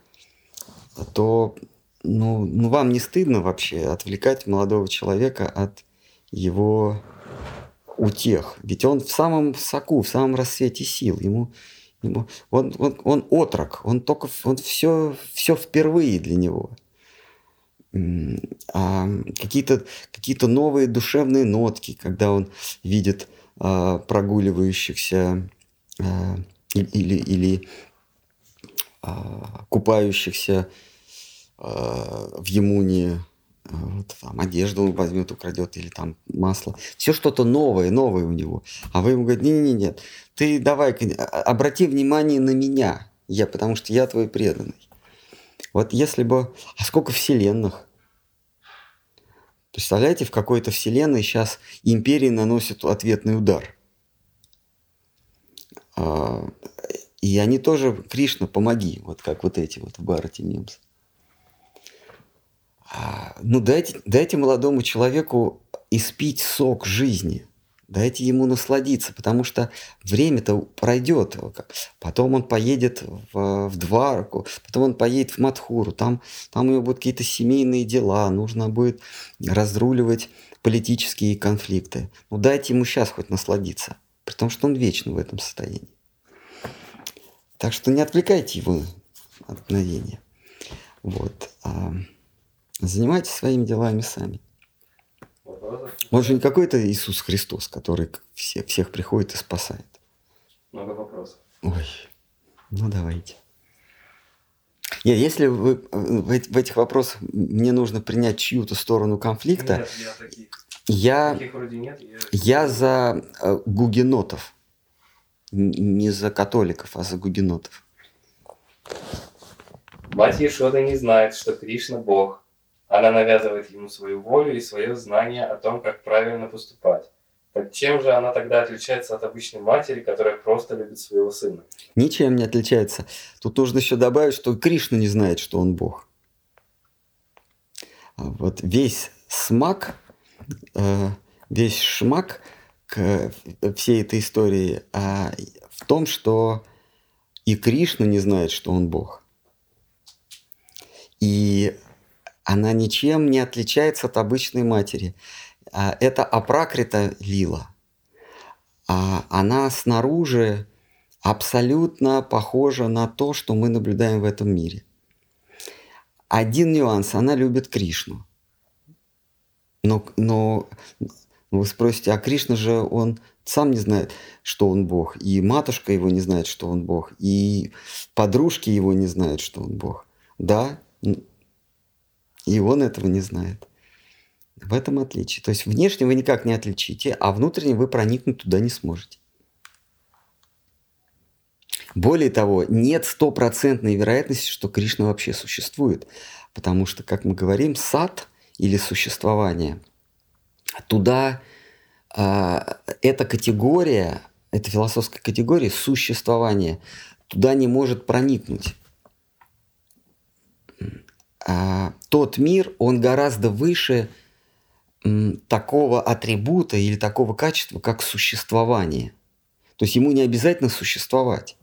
то ну, ну вам не стыдно вообще отвлекать молодого человека от его утех. Ведь он в самом соку, в самом рассвете сил. Ему, ему, он, он, он отрок, он только он все, все впервые для него. А какие-то какие новые душевные нотки, когда он видит а, прогуливающихся а, или, или а, купающихся а, в Емуне, вот, там, одежду он возьмет, украдет, или там масло. Все что-то новое, новое у него. А вы ему говорите, не-не-не, нет, ты давай, обрати внимание на меня, я, потому что я твой преданный. Вот если бы... А сколько вселенных? Представляете, в какой-то вселенной сейчас империи наносят ответный удар – а, и они тоже, Кришна, помоги, вот как вот эти вот в Барате Мимс. А, ну дайте, дайте молодому человеку испить сок жизни, дайте ему насладиться, потому что время-то пройдет. Потом он поедет в, в Дварку, потом он поедет в Матхуру, там, там у него будут какие-то семейные дела, нужно будет разруливать политические конфликты. Ну дайте ему сейчас хоть насладиться при том, что он вечно в этом состоянии. Так что не отвлекайте его от мгновения. Вот. Занимайтесь своими делами сами. Он же не какой-то Иисус Христос, который все, всех приходит и спасает.
Много вопросов.
Ой, ну давайте. Нет, если вы, в, в этих вопросах мне нужно принять чью-то сторону конфликта,
Нет, я таких.
Я,
Таких вроде нет. Я,
я за э, гугенотов. Не за католиков, а за гугенотов.
Мать Ешода не знает, что Кришна Бог. Она навязывает ему свою волю и свое знание о том, как правильно поступать. Так чем же она тогда отличается от обычной матери, которая просто любит своего сына?
Ничем не отличается. Тут нужно еще добавить, что Кришна не знает, что он Бог. А вот весь смак Э, весь шмак к всей этой истории а в том, что и Кришна не знает, что он Бог. И она ничем не отличается от обычной матери. А это апракрита лила. А она снаружи абсолютно похожа на то, что мы наблюдаем в этом мире. Один нюанс. Она любит Кришну. Но, но вы спросите, а Кришна же, он сам не знает, что он Бог, и матушка его не знает, что он Бог, и подружки его не знают, что он Бог. Да, и он этого не знает. В этом отличие. То есть внешне вы никак не отличите, а внутренне вы проникнуть туда не сможете. Более того, нет стопроцентной вероятности, что Кришна вообще существует. Потому что, как мы говорим, сад или существование. Туда э, эта категория эта философская категория существования туда не может проникнуть. А тот мир, он гораздо выше такого атрибута или такого качества, как существование. То есть ему не обязательно существовать.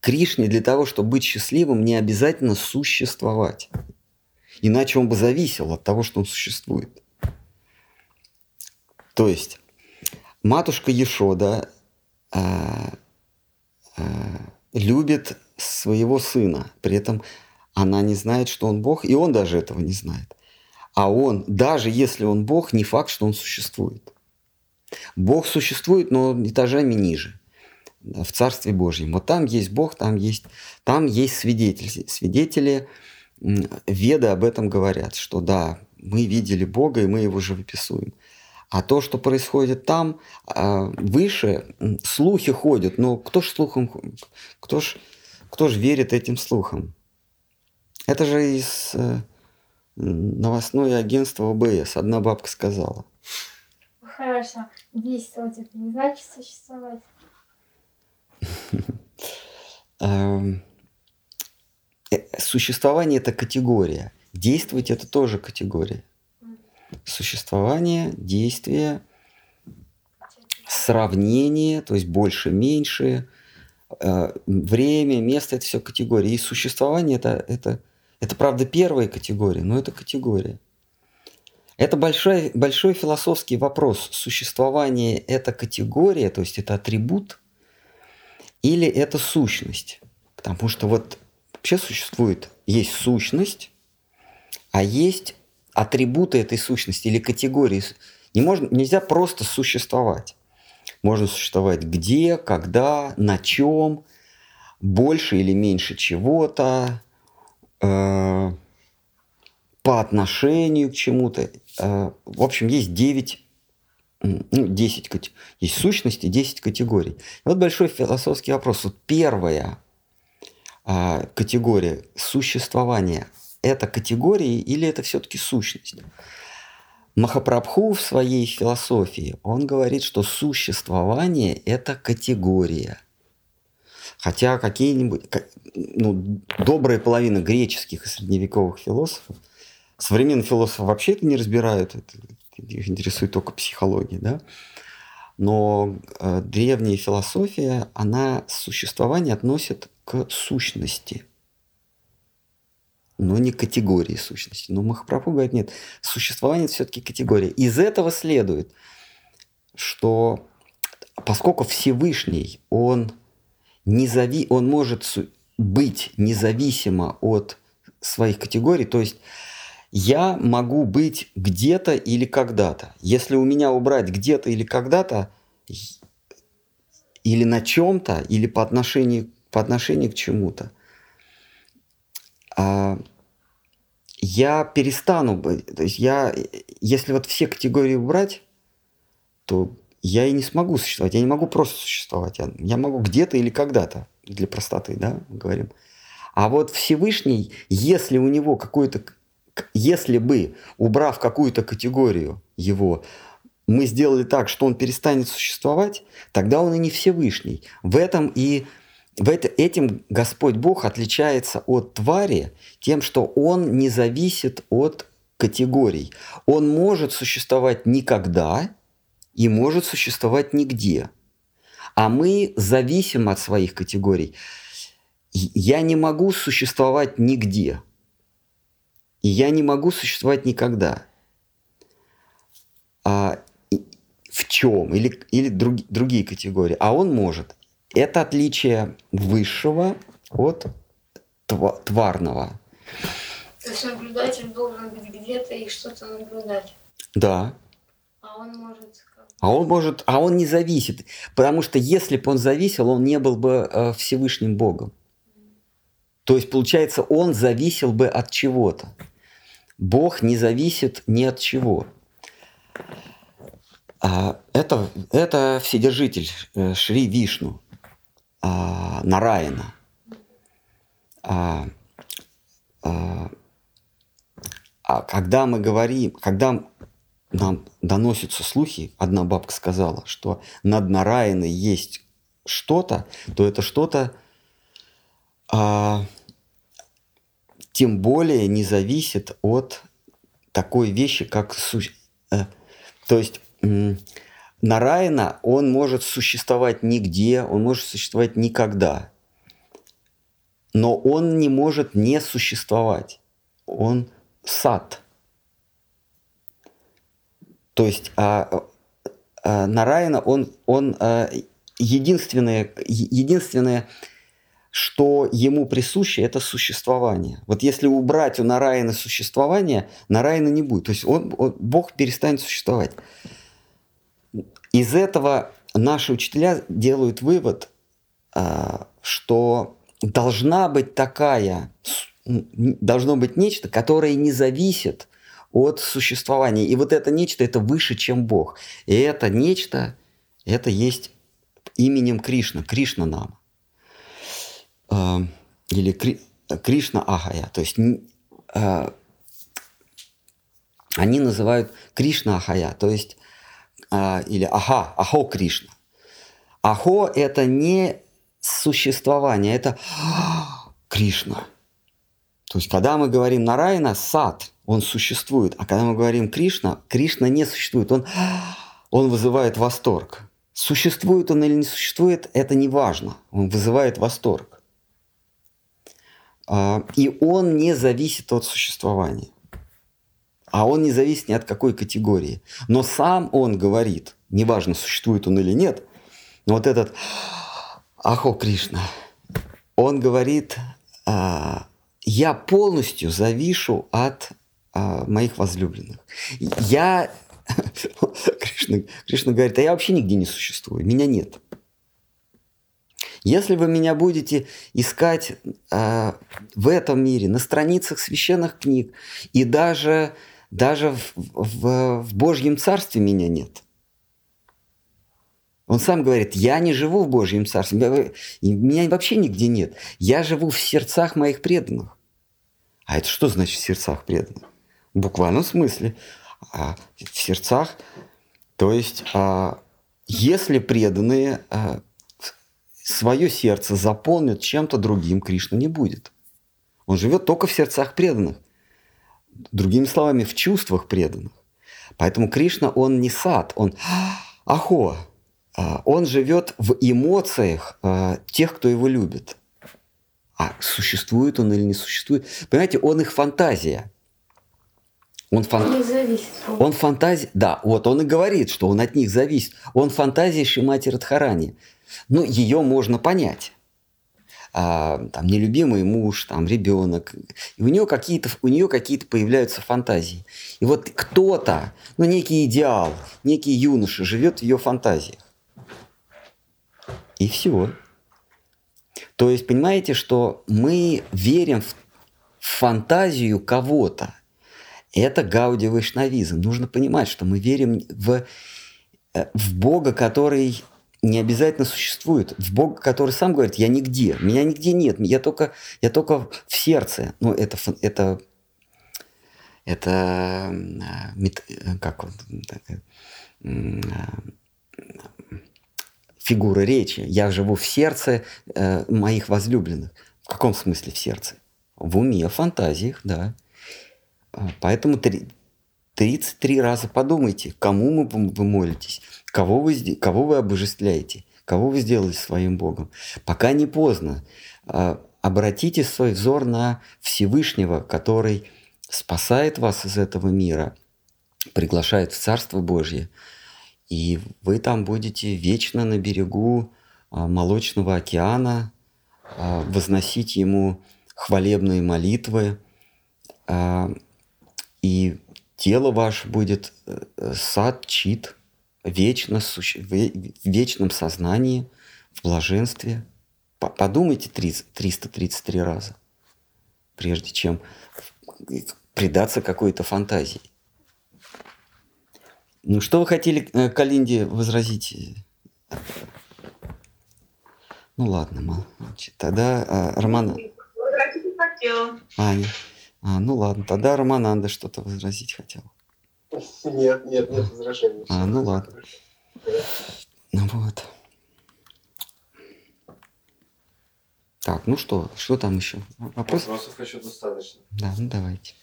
Кришне для того, чтобы быть счастливым, не обязательно существовать. Иначе он бы зависел от того, что он существует. То есть матушка Ешода а, любит своего сына, при этом она не знает, что он Бог, и он даже этого не знает. А он, даже если он Бог, не факт, что он существует. Бог существует, но этажами ниже, в Царстве Божьем. Вот там есть Бог, там есть, там есть свидетели. Свидетели Веды об этом говорят, что да, мы видели Бога, и мы его живописуем. А то, что происходит там, а, выше, слухи ходят. Но кто ж слухом, кто ж, кто ж верит этим слухам? Это же из э, новостное агентство ОБС. Одна бабка сказала.
Хорошо. Действовать это не значит существовать.
Эм, э, существование – это категория. Действовать – это тоже категория. Существование, действие, сравнение, то есть больше-меньше, э, время, место – это все категории. И существование это, – это это, правда, первая категория, но это категория. Это большой, большой философский вопрос. Существование – это категория, то есть это атрибут, или это сущность? Потому что вот вообще существует, есть сущность, а есть атрибуты этой сущности или категории. Не можно, нельзя просто существовать. Можно существовать где, когда, на чем, больше или меньше чего-то, Э, по отношению к чему-то. Э, в общем, есть 9, ну, 10, есть сущности, 10 категорий. И вот большой философский вопрос. Вот первая э, категория существования – это категории или это все-таки сущность? Махапрабху в своей философии, он говорит, что существование – это категория – Хотя какие-нибудь, ну, добрая половина греческих и средневековых философов, современные философы вообще это не разбирают, это, их интересует только психология, да? Но э, древняя философия, она существование относит к сущности, но не к категории сущности. Но Махапрабху говорит, нет, существование это все-таки категория. Из этого следует, что поскольку Всевышний, он незави... он может быть независимо от своих категорий, то есть я могу быть где-то или когда-то. Если у меня убрать где-то или когда-то, или на чем-то, или по отношению, по отношению к чему-то, а, я перестану быть. То есть я, если вот все категории убрать, то я и не смогу существовать. Я не могу просто существовать. Я, я могу где-то или когда-то, для простоты, да, говорим. А вот Всевышний, если у него какой-то, если бы, убрав какую-то категорию его, мы сделали так, что он перестанет существовать, тогда он и не Всевышний. В этом и в это, этим Господь Бог отличается от твари тем, что он не зависит от категорий. Он может существовать никогда, и может существовать нигде. А мы зависим от своих категорий. Я не могу существовать нигде. И я не могу существовать никогда. А в чем? Или, или друг, другие категории. А он может. Это отличие высшего от тварного.
То есть наблюдатель должен быть где-то и что-то наблюдать.
Да.
А он может
а он может, а он не зависит, потому что если бы он зависел, он не был бы э, Всевышним Богом. То есть, получается, он зависел бы от чего-то. Бог не зависит ни от чего. А это, это Вседержитель э, Шри Вишну, а, Нараина. А, а, а когда мы говорим, когда нам доносятся слухи, одна бабка сказала, что над Нараиной есть что-то, то это что-то а, тем более не зависит от такой вещи, как... Су... Э, то есть Нараяна, он может существовать нигде, он может существовать никогда. Но он не может не существовать. Он сад. То есть а, а, Нараяна, он, он а, единственное, единственное, что ему присуще, это существование. Вот если убрать у Нараяна существование, Нараяна не будет. То есть он, он, Бог перестанет существовать. Из этого наши учителя делают вывод, а, что должна быть такая, должно быть нечто, которое не зависит от существования. И вот это нечто, это выше, чем Бог. И это нечто, это есть именем Кришна, Кришна нам. А, или Кришна Ахая. То есть а, они называют Кришна Ахая, то есть а, или Аха, Ахо Кришна. Ахо – это не существование, это Кришна. То есть, когда мы говорим Нарайна, сад, он существует. А когда мы говорим Кришна, Кришна не существует. Он, он вызывает восторг. Существует он или не существует, это не важно. Он вызывает восторг. А, и он не зависит от существования а он не зависит ни от какой категории. Но сам он говорит, неважно, существует он или нет, но вот этот Ахо Кришна, он говорит, «А, я полностью завишу от моих возлюбленных. Я, Кришна, Кришна говорит, а я вообще нигде не существую, меня нет. Если вы меня будете искать э, в этом мире, на страницах священных книг и даже даже в, в, в Божьем Царстве меня нет. Он сам говорит, я не живу в Божьем Царстве, меня вообще нигде нет. Я живу в сердцах моих преданных. А это что значит в сердцах преданных? Буквальном смысле. А, в сердцах, то есть, а, если преданные а, свое сердце заполнят чем-то другим, Кришна не будет. Он живет только в сердцах преданных. Другими словами, в чувствах преданных. Поэтому Кришна, он не сад, он ахо. Он живет в эмоциях тех, кто его любит. А существует он или не существует? Понимаете, он их фантазия. Он, фан...
Не зависит.
он фантазия, да, вот он и говорит, что он от них зависит. Он фантазия Шимати Радхарани. Ну, ее можно понять а, там, нелюбимый муж, там, ребенок. И у нее какие-то, у нее какие-то появляются фантазии. И вот кто-то, ну, некий идеал, некий юноша живет в ее фантазиях. И все. То есть, понимаете, что мы верим в фантазию кого-то. Это Гауди Вайшнавизм. Нужно понимать, что мы верим в, э, в Бога, который не обязательно существует. В Бога, который сам говорит, я нигде, меня нигде нет, я только, я только в сердце. Ну, это, это, это как он, фигура речи. Я живу в сердце э, моих возлюбленных. В каком смысле в сердце? В уме, в фантазиях, да. Поэтому 33 раза подумайте, кому вы молитесь, кого вы, кого вы обожествляете, кого вы сделали своим Богом. Пока не поздно. А, обратите свой взор на Всевышнего, который спасает вас из этого мира, приглашает в Царство Божье, и вы там будете вечно на берегу а, Молочного океана, а, возносить Ему хвалебные молитвы, и тело ваше будет э, э, сад чит, вечно, в вечном сознании, в блаженстве. Подумайте 333 раза, прежде чем предаться какой-то фантазии. Ну, что вы хотели э, Калинде возразить? Ну ладно, мало. Тогда а, Романа...
Возразить не хотела.
Аня. А, ну ладно, тогда Романанда что-то возразить хотел.
Нет, нет, нет возражений.
А, ну ладно. Ну вот. Так, ну что, что там еще? Вопрос?
Вопросов еще достаточно.
Да, ну давайте.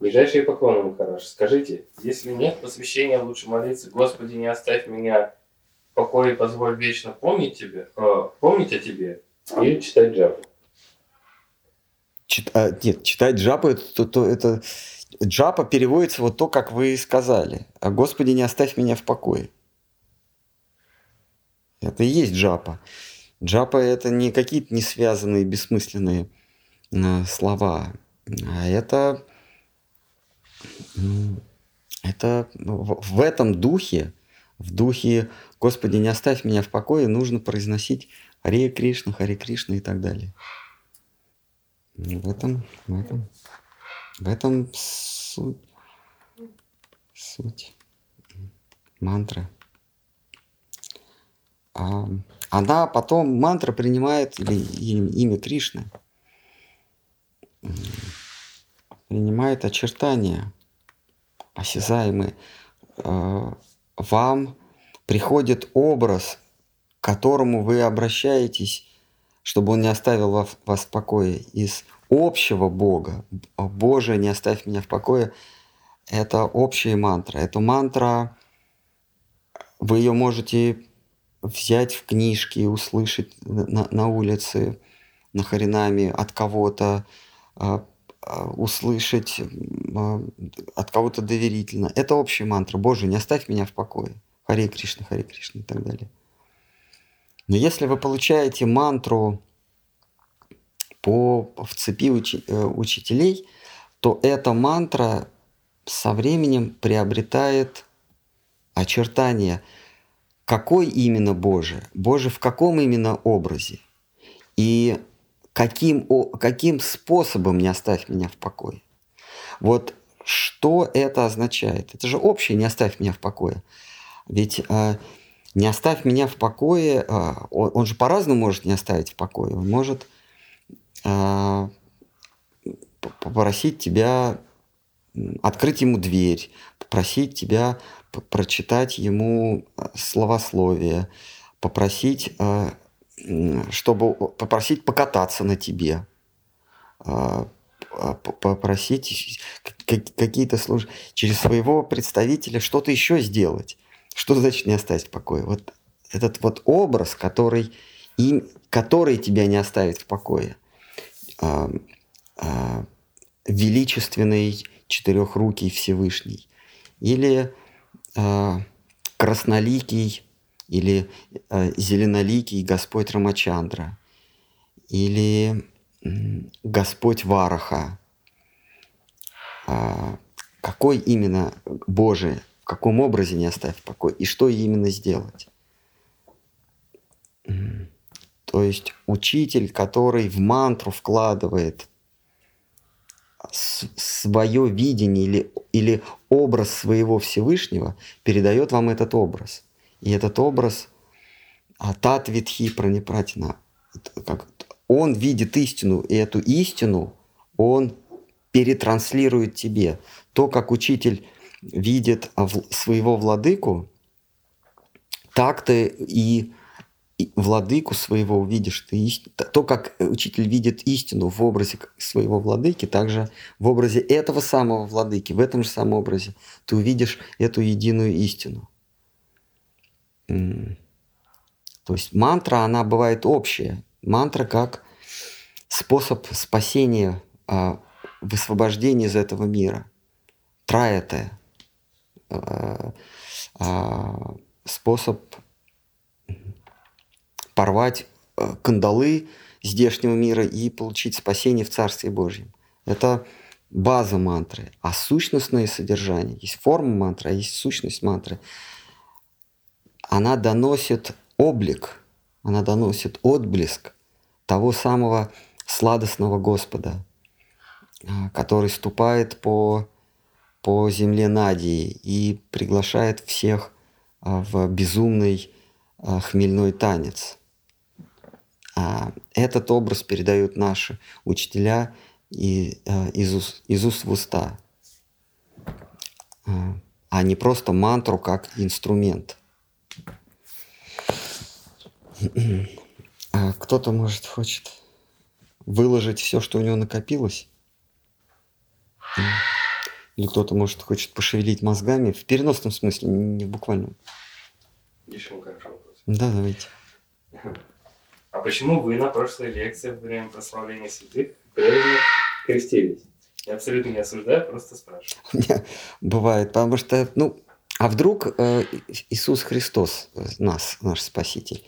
Ближайшие поклоны, Махараш. Скажите, если нет посвящения, лучше молиться, Господи, не оставь меня в покое, позволь вечно помнить тебе, э, помнить о тебе или читать джапу.
Чит- а, нет, читать джапу это, то, то- это джапа переводится вот то, как вы сказали. А Господи, не оставь меня в покое. Это и есть джапа. Джапа это не какие-то несвязанные, бессмысленные э, слова, а это м, это в этом духе, в духе Господи, не оставь меня в покое, нужно произносить Харе Кришна, Харе Кришна и так далее. В этом, в этом, в этом суть, суть мантры. А, она потом, мантра принимает, или им- имя Кришны, принимает очертания осязаемые. А, Вам приходит образ, к которому вы обращаетесь, чтобы он не оставил ва- вас в покое, из общего Бога. Боже, не оставь меня в покое. Это общая мантра. Эта мантра, вы ее можете взять в книжке, услышать на, на улице, на Харинаме от кого-то, а, а, услышать а, от кого-то доверительно. Это общая мантра. Боже, не оставь меня в покое. Харе Кришна, Харе Кришна и так далее. Но если вы получаете мантру по, в цепи учи- э, учителей, то эта мантра со временем приобретает очертания, какой именно Боже, Боже в каком именно образе, и каким, каким способом не оставь меня в покое. Вот что это означает? Это же общее «не оставь меня в покое». Ведь э, не оставь меня в покое, а, он, он же по-разному может не оставить в покое. Он может а, попросить тебя открыть ему дверь, попросить тебя прочитать ему а, словословие, попросить, а, чтобы попросить покататься на тебе, а, а, попросить какие-то службы через своего представителя что-то еще сделать. Что значит не оставить в покое? Вот этот вот образ, который, им, который тебя не оставит в покое. А, а, величественный четырехрукий Всевышний. Или а, красноликий или а, зеленоликий Господь Рамачандра. Или Господь Вараха. А, какой именно Божий, каком образе не оставь в покое, и что именно сделать. То есть учитель, который в мантру вкладывает свое видение или, или образ своего Всевышнего, передает вам этот образ. И этот образ а, Татвитхи Пранипратина, как он видит истину, и эту истину он перетранслирует тебе. То, как учитель видит своего владыку, так ты и владыку своего увидишь. Ты ис- То, как учитель видит истину в образе своего владыки, также в образе этого самого владыки, в этом же самом образе, ты увидишь эту единую истину. То есть мантра, она бывает общая. Мантра как способ спасения, а, высвобождения из этого мира. Траятая. А, а, Способ порвать э, кандалы здешнего мира и получить спасение в Царстве Божьем. Это база мантры. А сущностное содержание, есть форма мантры, а есть сущность мантры. Она доносит облик, она доносит отблеск того самого сладостного Господа, который ступает по, по земле Надии и приглашает всех а, в безумный а, хмельной танец. А, Этот образ передают наши учителя и, из, ус- из уст в уста. А, не просто мантру как инструмент. Кто-то, может, хочет выложить все, что у него накопилось. Или кто-то, может, хочет пошевелить мозгами в переносном смысле, не в буквальном.
Еще хороший вопрос.
Да, давайте.
А почему вы на прошлой лекции во время прославления святых правильно крестились? Я абсолютно не осуждаю, просто спрашиваю.
Бывает, потому что, ну, а вдруг э, Иисус Христос, э, нас, наш Спаситель,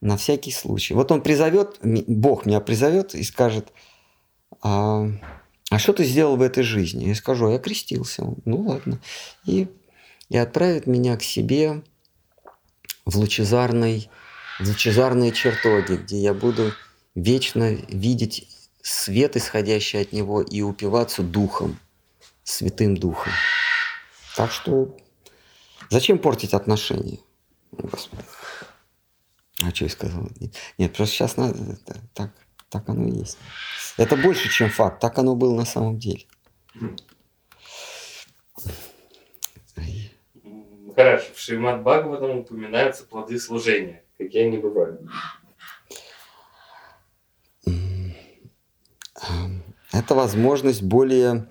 на всякий случай. Вот Он призовет, Бог меня призовет и скажет, а, а что ты сделал в этой жизни? Я скажу, я крестился. Ну ладно. И, и отправит меня к себе в лучезарной, в лучезарные чертоги, где я буду вечно видеть свет, исходящий от него, и упиваться духом, святым духом. Так что зачем портить отношения? Господи. А что я сказал? Нет, просто сейчас надо, так, так оно и есть. Это больше, чем факт, так оно было на самом деле.
Хорошо, в Шримад Бхагаватам упоминаются плоды служения. Какие они бывают?
Это возможность более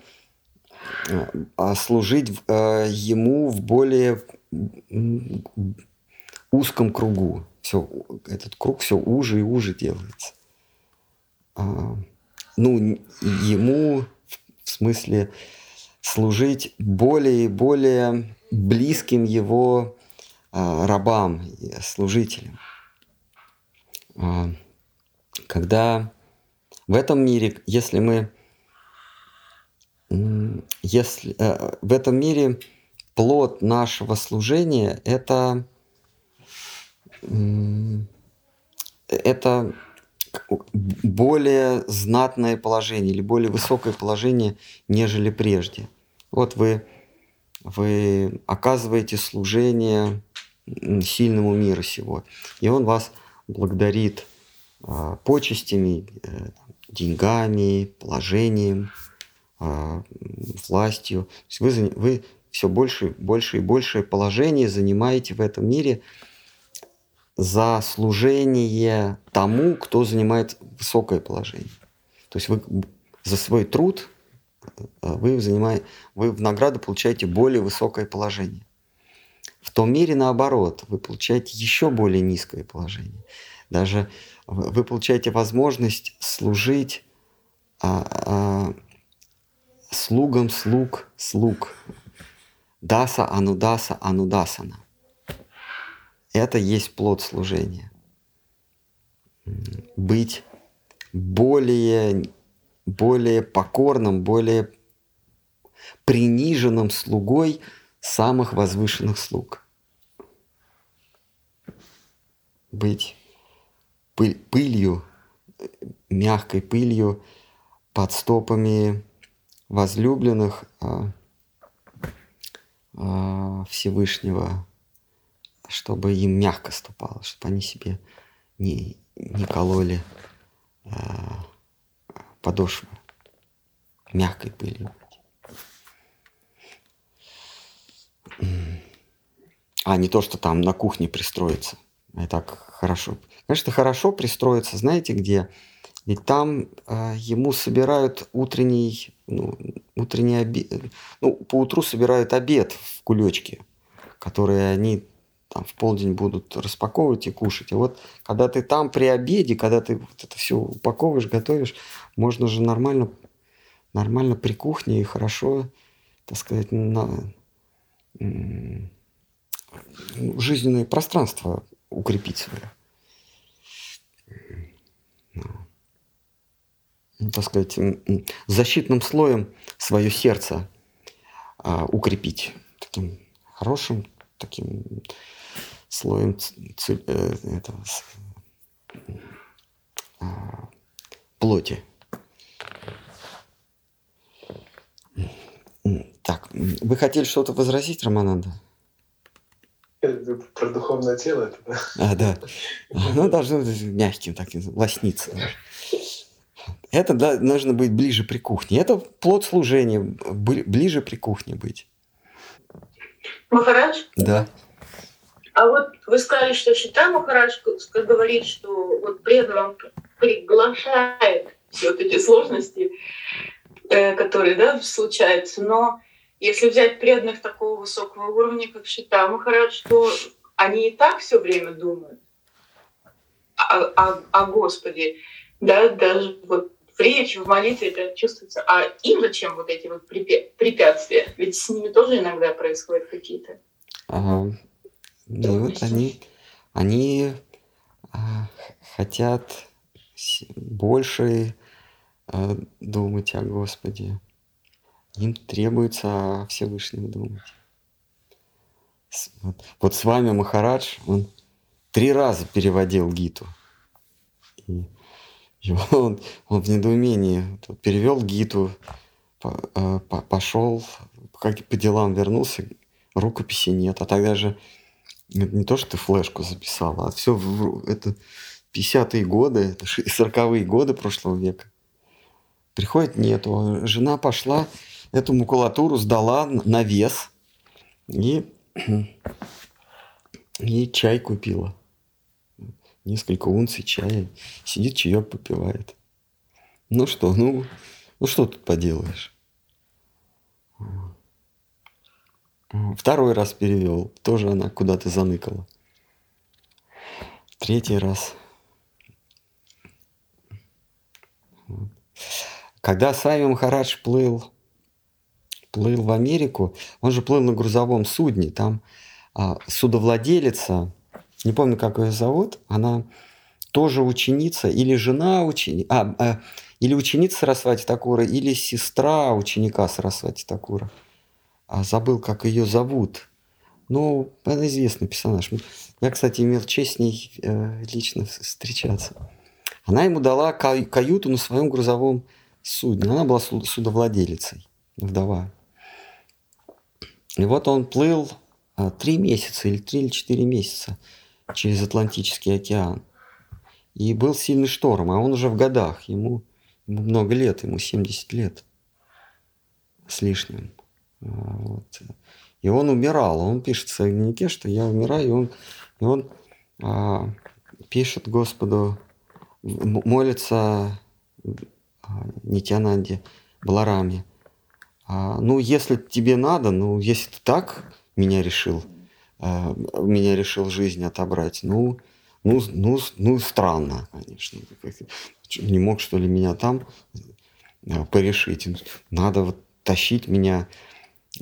э, служить э, ему в более узком кругу. Все, этот круг все уже и уже делается. А, ну, ему в смысле служить более и более близким его а, рабам, служителям. А, когда в этом мире, если мы, если э, в этом мире плод нашего служения это это более знатное положение или более высокое положение, нежели прежде. Вот вы, вы оказываете служение сильному миру сего, и он вас благодарит а, почестями, э, деньгами, положением, а, властью. То есть вы, вы все больше, больше и большее положение занимаете в этом мире – за служение тому, кто занимает высокое положение. То есть вы за свой труд э, вы, занимаете, вы в награду получаете более высокое положение. В том мире наоборот, вы получаете еще более низкое положение. Даже вы получаете возможность служить а, а, слугам слуг слуг. Даса анудаса анудасана. Это есть плод служения. Быть более, более покорным, более приниженным слугой самых возвышенных слуг. Быть пыль, пылью, мягкой пылью под стопами возлюбленных а, а, Всевышнего чтобы им мягко ступало, чтобы они себе не, не кололи а, подошвы мягкой пылью. А не то, что там на кухне пристроиться. И так хорошо. Конечно, хорошо пристроиться, знаете где? Ведь там э, ему собирают утренний, ну, утренний обед, ну, по утру собирают обед в кулечке, который они там в полдень будут распаковывать и кушать. А вот когда ты там при обеде, когда ты вот это все упаковываешь, готовишь, можно же нормально, нормально при кухне и хорошо, так сказать, на, жизненное пространство укрепить свое. Ну, так сказать, защитным слоем свое сердце а, укрепить таким хорошим, таким слоем э, этого, а, плоти. Так, вы хотели что-то возразить, Романанда?
Про духовное тело это, да?
А, да. Ну, должно быть мягким таким, лосниться. Это да, нужно быть ближе при кухне. Это плод служения, ближе при кухне быть.
Махарадж,
Да.
А вот вы сказали, что Шита Махарадж говорит, что вот преданным приглашает все вот эти сложности, э, которые да, случаются, но если взять преданных такого высокого уровня, как Шита Махарадж, то они и так все время думают о, о, о Господе, да, даже вот в речи, в молитве это чувствуется. А им зачем вот эти вот препя- препятствия? Ведь с ними тоже иногда происходят какие-то.
А, ну вот
Трудности.
они, они а, хотят больше а, думать о Господе. Им требуется о Всевышнем думать. Вот, вот с вами Махарадж, он три раза переводил Гиту. И, и он, он в недоумении перевел Гиту, по- э, по- пошел, как по делам вернулся, рукописи нет. А тогда же это не то, что ты флешку записал, а все это 50-е годы, это ши- 40-е годы прошлого века. Приходит нету. Жена пошла, эту макулатуру сдала на вес и, и чай купила. Несколько унций чая. Сидит, чаек попивает. Ну что, ну, ну что тут поделаешь? Второй раз перевел. Тоже она куда-то заныкала. Третий раз. Когда Сави Махарадж плыл, плыл в Америку, он же плыл на грузовом судне. Там а, судовладелица, не помню, как ее зовут, она тоже ученица или жена ученика, а, или ученица Сарасвати Такура, или сестра ученика Сарасвати Такура. А забыл, как ее зовут. Ну, это известный персонаж. Я, кстати, имел честь с ней э, лично встречаться. Она ему дала каю- каюту на своем грузовом судне. Она была су- судовладелицей, вдова. И вот он плыл а, три месяца или три или четыре месяца через Атлантический океан. И был сильный шторм, а он уже в годах. Ему, ему много лет, ему 70 лет с лишним. Вот. И он умирал. Он пишет в своем дневнике, что я умираю, и он, и он а, пишет Господу, молится а, Нитянанде Балараме. А, ну, если тебе надо, ну, если ты так меня решил, а, меня решил жизнь отобрать, ну, ну, ну, ну странно, конечно. Не мог, что ли, меня там а, порешить? Надо вот тащить меня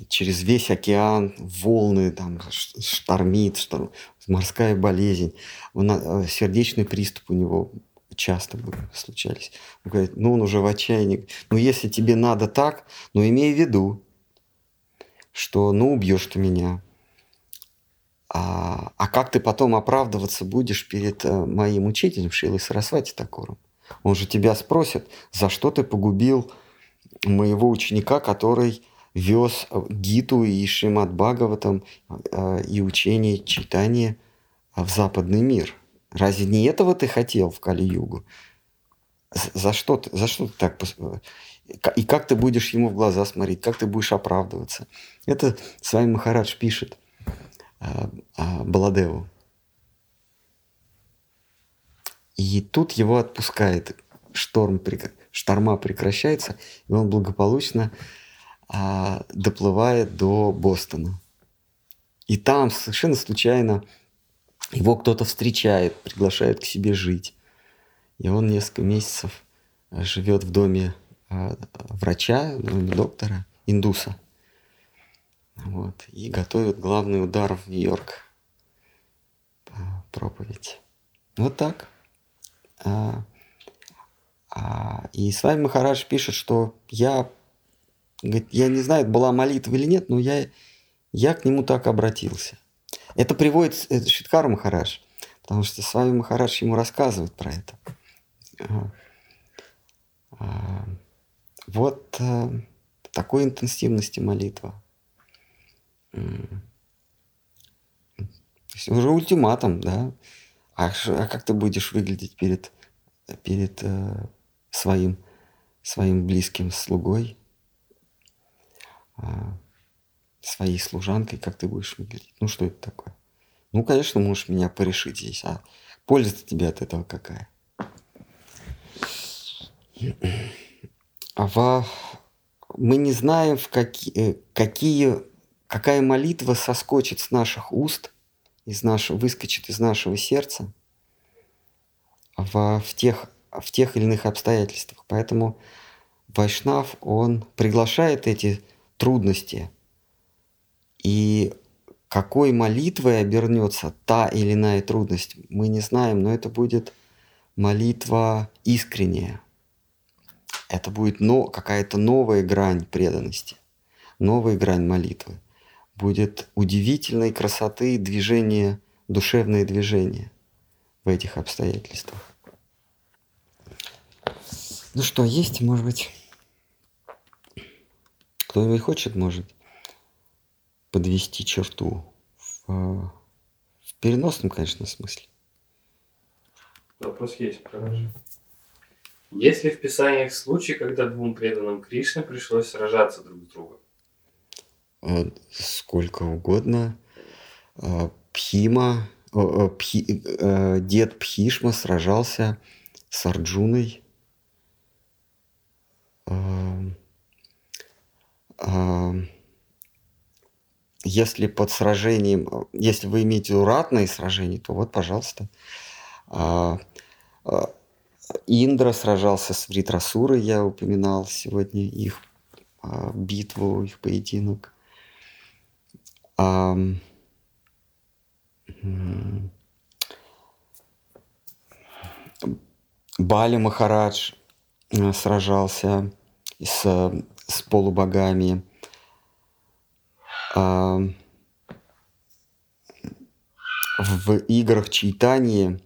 через весь океан, волны, там штормит, шторм, морская болезнь, Он, а, сердечный приступ у него часто случались. Он говорит, ну он уже в отчаянии. Ну если тебе надо так, ну имей в виду, что ну убьешь ты меня. А, а как ты потом оправдываться будешь перед э, моим учителем Шилой Сарасвати Такуром? Он же тебя спросит, за что ты погубил моего ученика, который вез э, Гиту и Шримад Бхагаватам э, и учение читания в западный мир. Разве не этого ты хотел в Кали-Югу? За что, ты, за что ты так... э, И как ты будешь ему в глаза смотреть? Как ты будешь оправдываться? Это с вами Махарадж пишет э, э, Баладеву. И тут его отпускает. Шторм, шторма прекращается, и он благополучно а, доплывает до Бостона. И там совершенно случайно его кто-то встречает, приглашает к себе жить. И он несколько месяцев э, живет в доме э, врача, в доме доктора, индуса. Вот. И готовит главный удар в Нью-Йорк. Проповедь. Вот так. А, а, и с вами Махарадж пишет, что я, говорит, я не знаю, была молитва или нет, но я, я к нему так обратился. Это приводит это Шиткар Махарадж, потому что с вами Махарадж ему рассказывает про это. А, Вот э, такой интенсивности молитва. Уже ультиматум, да? А, а как ты будешь выглядеть перед, перед э, своим, своим близким слугой? А, своей служанкой, как ты будешь выглядеть. Ну, что это такое? Ну, конечно, можешь меня порешить здесь, а польза тебе от этого какая? А во... Мы не знаем, в какие, какие, какая молитва соскочит с наших уст, из нашего, выскочит из нашего сердца в, в, тех, в тех или иных обстоятельствах. Поэтому Вайшнав, он приглашает эти трудности. И какой молитвой обернется та или иная трудность, мы не знаем, но это будет молитва искренняя. Это будет но, какая-то новая грань преданности, новая грань молитвы. Будет удивительной красоты движение, душевное движение в этих обстоятельствах. Ну что, есть, может быть, кто-нибудь хочет, может, подвести черту в, в переносном, конечно, смысле.
Вопрос есть, хорошо. Есть ли в Писаниях случаи, когда двум преданным Кришне пришлось сражаться друг с другом?
Э, сколько угодно. Э, Пхима, Пхи, э, дед Пхишма сражался с Арджуной. Если под сражением, если вы имеете ратные сражения, то вот, пожалуйста. А, а, Индра сражался с Вритрасурой, я упоминал сегодня их а, битву, их поединок. Бали Махарадж э, сражался с, с полубогами. В играх Чайтании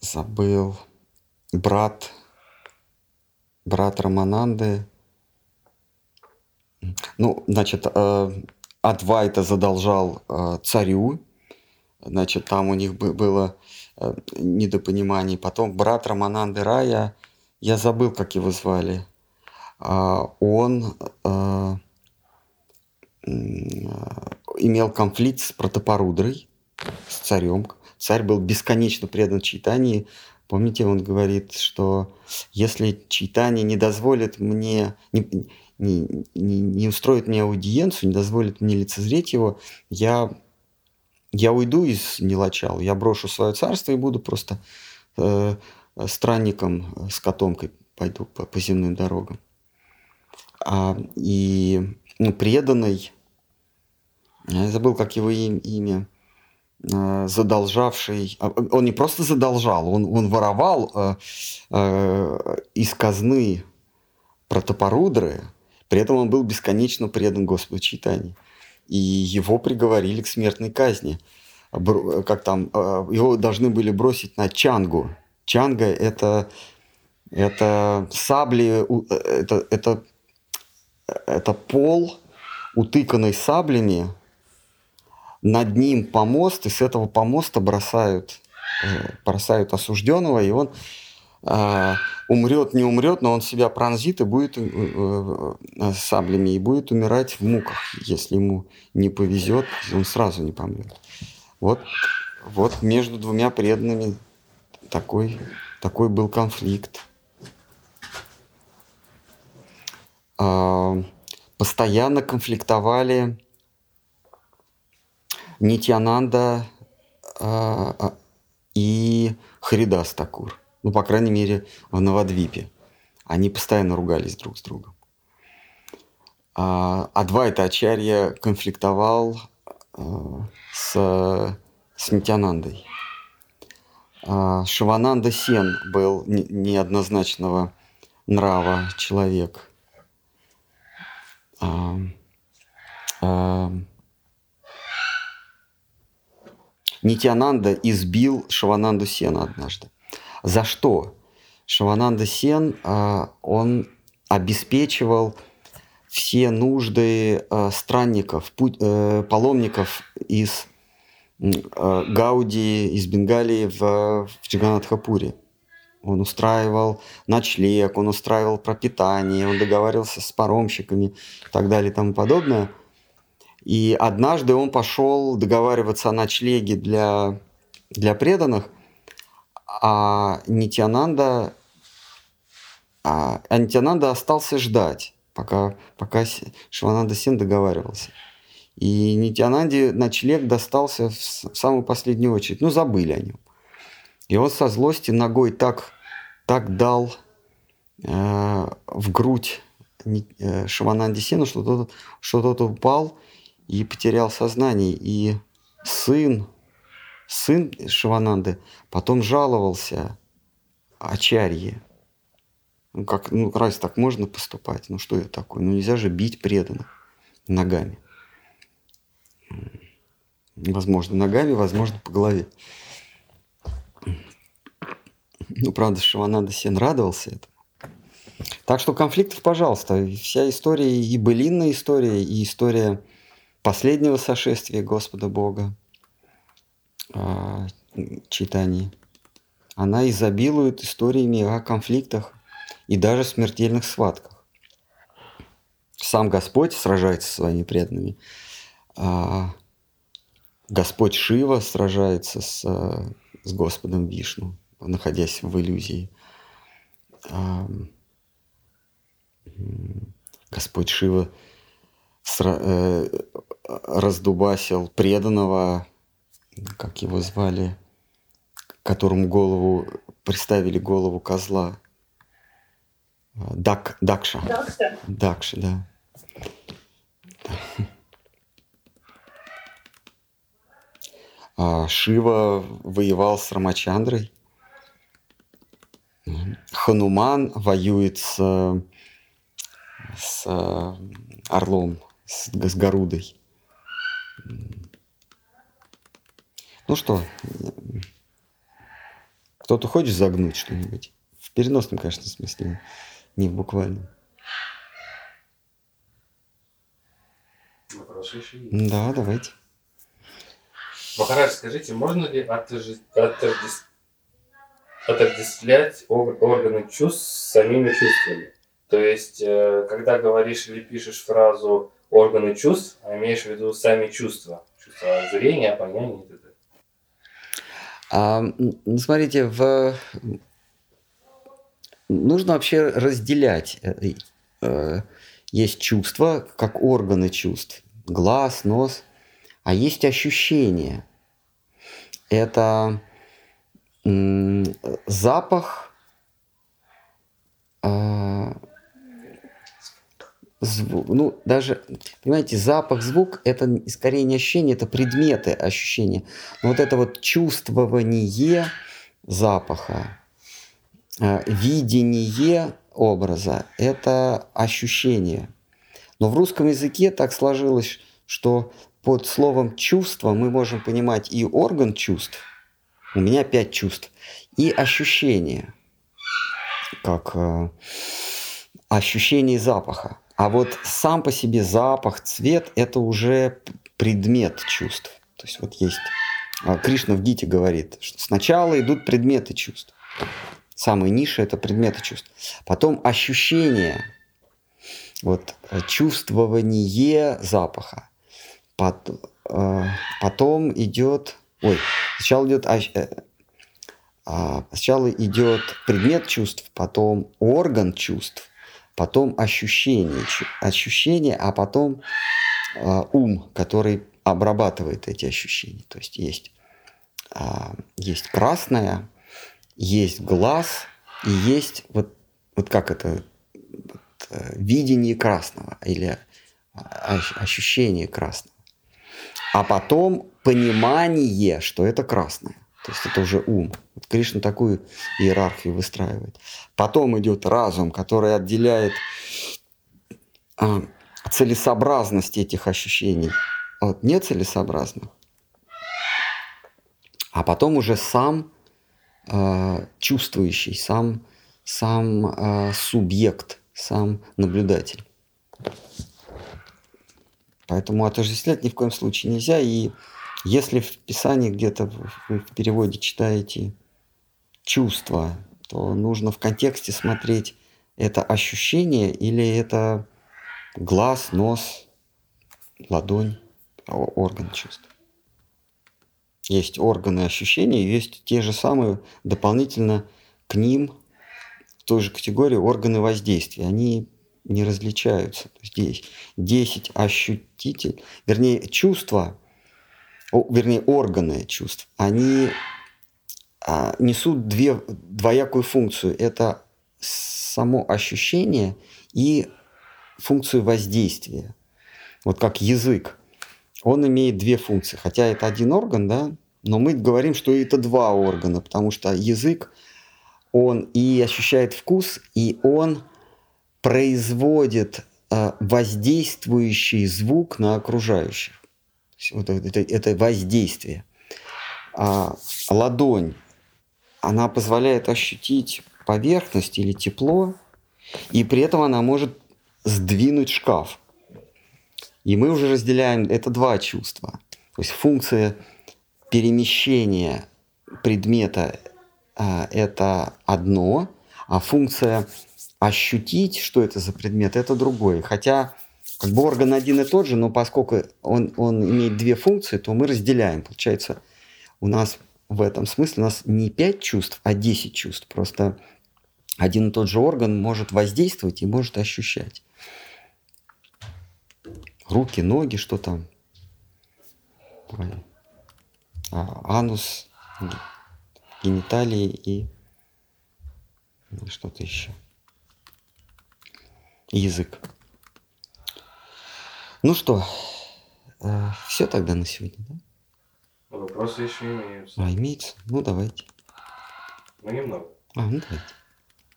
забыл брат, брат Рамананды. Ну, значит, э, Адвайта задолжал э, царю, значит, там у них было э, недопонимание. Потом брат Рамананды Рая, я забыл, как его звали, а, он имел конфликт с Протопорудрой, с царем, Царь был бесконечно предан читанию. Помните, он говорит, что если читание не дозволит мне, не, не, не, не устроит мне аудиенцию, не дозволит мне лицезреть его, я, я уйду из Нелачал, я брошу свое царство и буду просто э, странником с котомкой пойду по, по земным дорогам. А, и ну, преданный, я забыл, как его имя, Э, задолжавший, а, он не просто задолжал, он, он воровал э, э, из казны протопорудры, при этом он был бесконечно предан Господу Читании. И его приговорили к смертной казни. Как там, э, его должны были бросить на Чангу. Чанга это, это сабли, это, это, это пол, утыканный саблями, над ним помост, и с этого помоста бросают, э, бросают осужденного, и он э, умрет, не умрет, но он себя пронзит и будет э, э, саблями, и будет умирать в муках. Если ему не повезет, он сразу не помрет. Вот, вот между двумя преданными такой, такой был конфликт. Э, постоянно конфликтовали Нитьянанда э, и Харидас Такур. Ну, по крайней мере, в Навадвипе. Они постоянно ругались друг с другом. А Адвайта Ачарья конфликтовал с, с Нитянандой. А Шивананда Сен был неоднозначного нрава человек. А, а, Нитянанда избил Шавананду Сена однажды. За что? Шавананда Сен, а, он обеспечивал все нужды странников, э, паломников из Гауди, из Бенгалии в, в Джаганатхапуре. он устраивал ночлег, он устраивал пропитание, он договаривался с паромщиками и так далее и тому подобное. И однажды он пошел договариваться о ночлеге для, для преданных, а Нитянанда, а, а Нитянанда остался ждать, пока, пока Шивананда Син договаривался. И Нитянанде ночлег достался в самую последнюю очередь. Ну, забыли о нем. И он со злости ногой так, так дал э, в грудь э, Шивананде Сину, что тот, что тот упал и потерял сознание. И сын, сын Шивананды потом жаловался Ачарье. Ну, как, ну, раз так можно поступать? Ну, что это такое? Ну, нельзя же бить преданных ногами. Возможно, ногами, возможно, по голове. Ну, правда, Шивананда Сен радовался этому. Так что конфликтов, пожалуйста. Вся история, и былинная история, и история последнего сошествия Господа Бога э, читании, она изобилует историями о конфликтах и даже смертельных схватках. Сам Господь сражается со своими преданными. А Господь Шива сражается с, с Господом Вишну, находясь в иллюзии. А, Господь Шива э, раздубасил преданного, как его звали, которому голову приставили голову козла. Дак, Дакша. Дакша. Дакша, да. Шива воевал с Рамачандрой. Хануман воюет с, с орлом, с, с Гарудой. Ну что, кто-то хочет загнуть что-нибудь? В переносном, конечно, смысле, не в буквальном. Да, давайте.
Махарадж, скажите, можно ли отождествлять органы чувств с самими чувствами? То есть, э, когда говоришь или пишешь фразу органы чувств, а имеешь в виду сами чувства, чувства зрения, обоняния и т.д.
А, ну, смотрите, в... нужно вообще разделять. Э, э, есть чувства, как органы чувств. Глаз, нос – а есть ощущение. Это запах, э, звук, ну даже, понимаете, запах, звук – это скорее не ощущение, это предметы ощущения. Но вот это вот чувствование запаха, э, видение образа – это ощущение. Но в русском языке так сложилось, что под словом чувство мы можем понимать и орган чувств, у меня пять чувств, и ощущение, как э, ощущение запаха. А вот сам по себе запах, цвет – это уже предмет чувств. То есть вот есть э, Кришна в Гите говорит, что сначала идут предметы чувств. Самые ниши – это предметы чувств. Потом ощущение, вот э, чувствование запаха. Э, потом идет, ой, сначала идет, э, а, сначала идет предмет чувств, потом орган чувств, потом ощущение, ощущение, а потом а, ум, который обрабатывает эти ощущения. То есть есть, а, есть красное, есть глаз и есть вот, вот как это вот, э, видение красного или ощущение красного а потом понимание, что это красное. То есть это уже ум. Вот Кришна такую иерархию выстраивает. Потом идет разум, который отделяет а, целесообразность этих ощущений от нецелесообразных. А потом уже сам э, чувствующий, сам, сам э, субъект, сам наблюдатель. Поэтому отождествлять ни в коем случае нельзя. И если в Писании где-то в, в переводе читаете чувства, то нужно в контексте смотреть, это ощущение или это глаз, нос, ладонь, орган чувств. Есть органы ощущения, есть те же самые дополнительно к ним в той же категории органы воздействия. Они не различаются. Здесь 10 ощутитель, вернее, чувства, вернее, органы чувств, они а, несут две, двоякую функцию. Это само ощущение и функцию воздействия. Вот как язык. Он имеет две функции. Хотя это один орган, да, но мы говорим, что это два органа, потому что язык, он и ощущает вкус, и он производит э, воздействующий звук на окружающих. Вот это, это воздействие. А ладонь, она позволяет ощутить поверхность или тепло, и при этом она может сдвинуть шкаф. И мы уже разделяем, это два чувства. То есть функция перемещения предмета а, это одно, а функция ощутить, что это за предмет, это другое. Хотя как бы орган один и тот же, но поскольку он, он имеет две функции, то мы разделяем. Получается, у нас в этом смысле у нас не 5 чувств, а 10 чувств. Просто один и тот же орган может воздействовать и может ощущать. Руки, ноги, что там? А, анус, ге- гениталии и ну, что-то еще. Язык. Ну что, все тогда на сегодня, да?
Вопросы еще имеются.
А, имеется? Ну, давайте.
Ну, немного.
А, ну, давайте.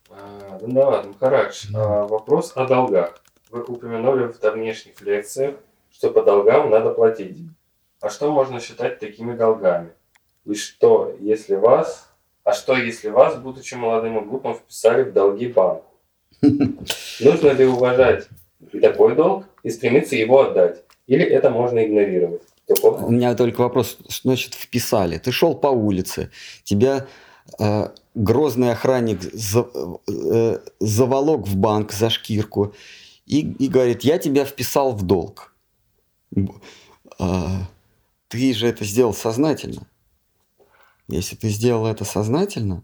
А, ну да ладно, Махарадж, а, вопрос о долгах. Вы упомянули в давнешних лекциях, что по долгам надо платить. А что можно считать такими долгами? И что, если вас... А что, если вас, будучи молодым и глупым, вписали в долги банку? Нужно ли уважать такой долг и стремиться его отдать? Или это можно игнорировать? Только
У меня только вопрос, значит вписали? Ты шел по улице, тебя э, грозный охранник за- э, заволок в банк за шкирку и, и говорит, я тебя вписал в долг. А, ты же это сделал сознательно. Если ты сделал это сознательно,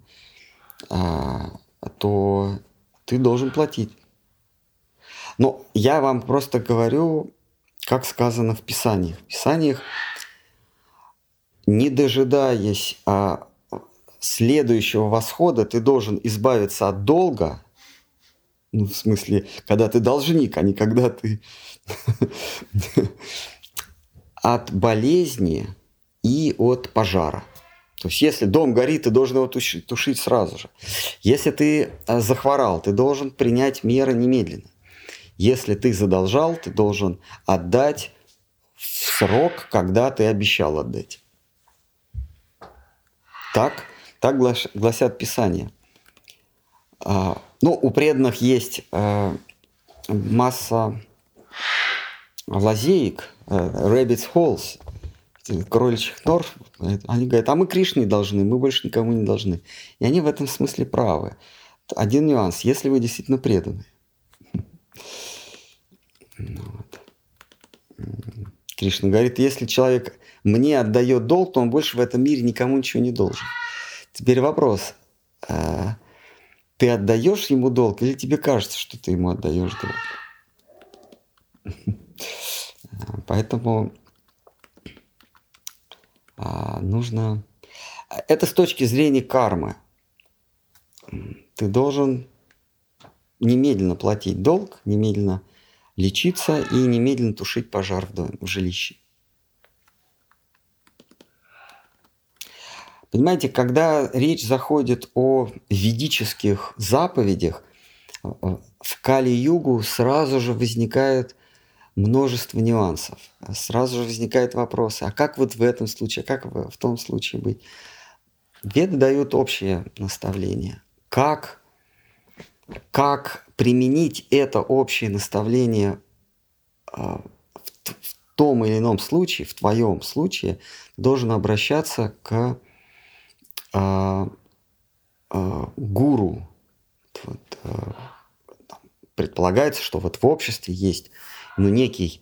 а, то ты должен платить. Но я вам просто говорю, как сказано в Писаниях. В Писаниях, не дожидаясь а, следующего восхода, ты должен избавиться от долга, ну, в смысле, когда ты должник, а не когда ты от болезни и от пожара. То есть, если дом горит, ты должен его туш- тушить сразу же. Если ты а, захворал, ты должен принять меры немедленно. Если ты задолжал, ты должен отдать в срок, когда ты обещал отдать. Так, так глас- гласят Писания. А, ну, у преданных есть а, масса лазеек, а, rabbit's holes, кроличьих нор. Они говорят, а мы Кришне должны, мы больше никому не должны. И они в этом смысле правы. Один нюанс, если вы действительно преданы. Вот. Кришна говорит, если человек мне отдает долг, то он больше в этом мире никому ничего не должен. Теперь вопрос. а, Ты отдаешь ему долг или тебе кажется, что ты ему отдаешь долг? Поэтому нужно... Это с точки зрения кармы. Ты должен немедленно платить долг, немедленно лечиться и немедленно тушить пожар в, доме, в жилище. Понимаете, когда речь заходит о ведических заповедях, в Кали-югу сразу же возникает множество нюансов. Сразу же возникают вопросы, а как вот в этом случае, а как в том случае быть? Веды дают общее наставление. Как, как применить это общее наставление а, в, в том или ином случае, в твоем случае, должен обращаться к а, э, гуру, вот, э, предполагается, что вот в обществе есть ну, некий,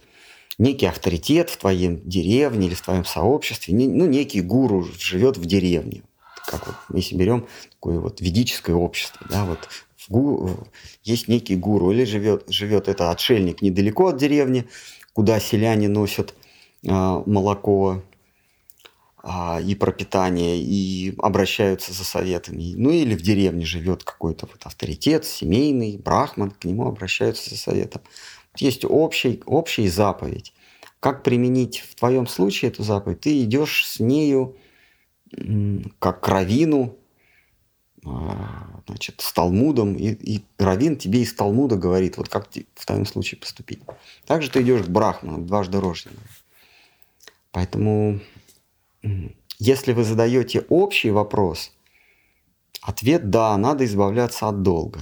некий авторитет в твоем деревне или в твоем сообществе, ну, некий гуру живет в деревне. Как вот, если берем такое вот ведическое общество, да, вот в гу, есть некий гуру, или живет, живет это отшельник недалеко от деревни, куда селяне носят а, молоко а, и пропитание, и обращаются за советами. Ну или в деревне живет какой-то вот авторитет, семейный, брахман, к нему обращаются за советом. Есть общий, общая заповедь. Как применить в твоем случае эту заповедь? Ты идешь с нею как к равину, а, значит, с Талмудом, и, и Равин тебе из Талмуда говорит, вот как в твоем случае поступить. Также ты идешь к Брахману, дважды рожденному. Поэтому, если вы задаете общий вопрос, ответ «да», надо избавляться от долга.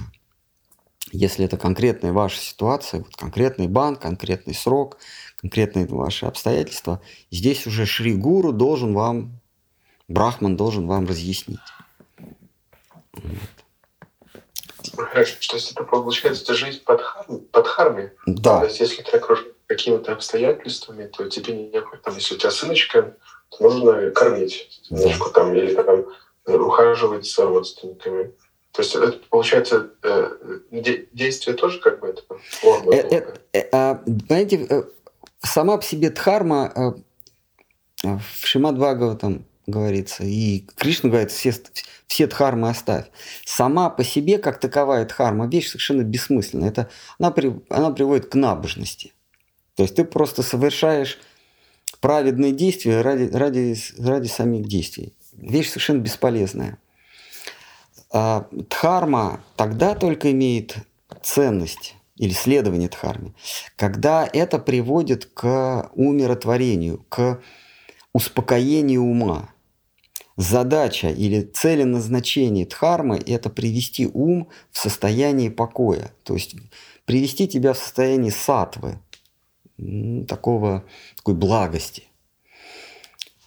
Если это конкретная ваша ситуация, вот конкретный банк, конкретный срок, конкретные ваши обстоятельства, здесь уже Шри Гуру должен вам, Брахман должен вам разъяснить.
Хорошо, то есть это получается это жизнь под, под харми?
Да.
То есть если ты окружен какими-то обстоятельствами, то тебе не необходимо, если у тебя сыночка, то нужно кормить сыночку там, или там ухаживать за родственниками. То есть это получается э, действие тоже как бы это форма. Э,
э, а, понимаете, сама по себе дхарма в Шимадвагава там говорится, и Кришна говорит, все, все дхармы оставь. Сама по себе, как таковая дхарма, вещь совершенно бессмысленная. Это, она, при, она приводит к набожности. То есть ты просто совершаешь праведные действия ради, ради, ради самих действий. Вещь совершенно бесполезная. А дхарма тогда только имеет ценность или следование дхарме, когда это приводит к умиротворению, к успокоению ума. Задача или целеназначение дхармы – это привести ум в состояние покоя, то есть привести тебя в состояние сатвы, такого, такой благости.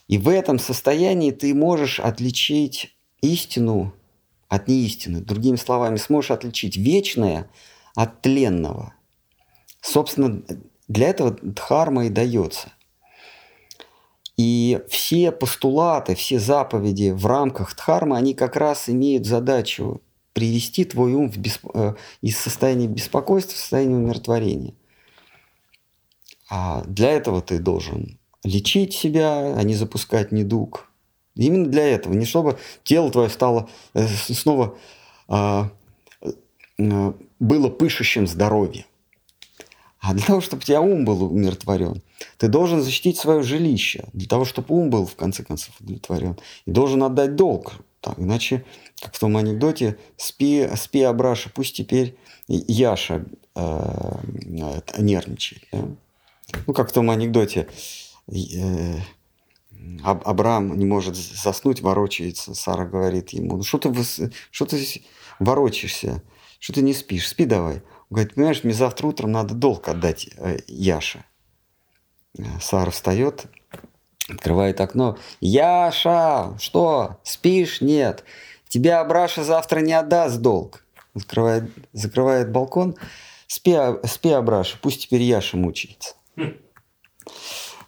И в этом состоянии ты можешь отличить истину от неистины. Другими словами, сможешь отличить вечное от тленного. Собственно, для этого дхарма и дается. И все постулаты, все заповеди в рамках дхармы, они как раз имеют задачу привести твой ум в бесп... Э, из состояния беспокойства в состояние умиротворения. А для этого ты должен лечить себя, а не запускать недуг. Именно для этого, не чтобы тело твое стало э, снова а, э, было пышущим здоровьем. А для того, чтобы у тебя ум был умиротворен, ты должен защитить свое жилище, для того, чтобы ум был, в конце концов, удовлетворен. И должен отдать долг. Так, иначе, как в том анекдоте, спи, спи Абраша, пусть теперь Яша э, нервничает. Да? Ну, как в том анекдоте, э, Абрам не может заснуть, ворочается. Сара говорит ему, ну что ты, что ты ворочаешься, что ты не спишь, спи давай. Он говорит, понимаешь, мне завтра утром надо долг отдать э, Яше. Э, Сара встает, открывает окно. Яша, что, спишь? Нет. Тебя Абраша завтра не отдаст долг. Закрывает, закрывает балкон. Спи, спи, Абраша, пусть теперь Яша мучается.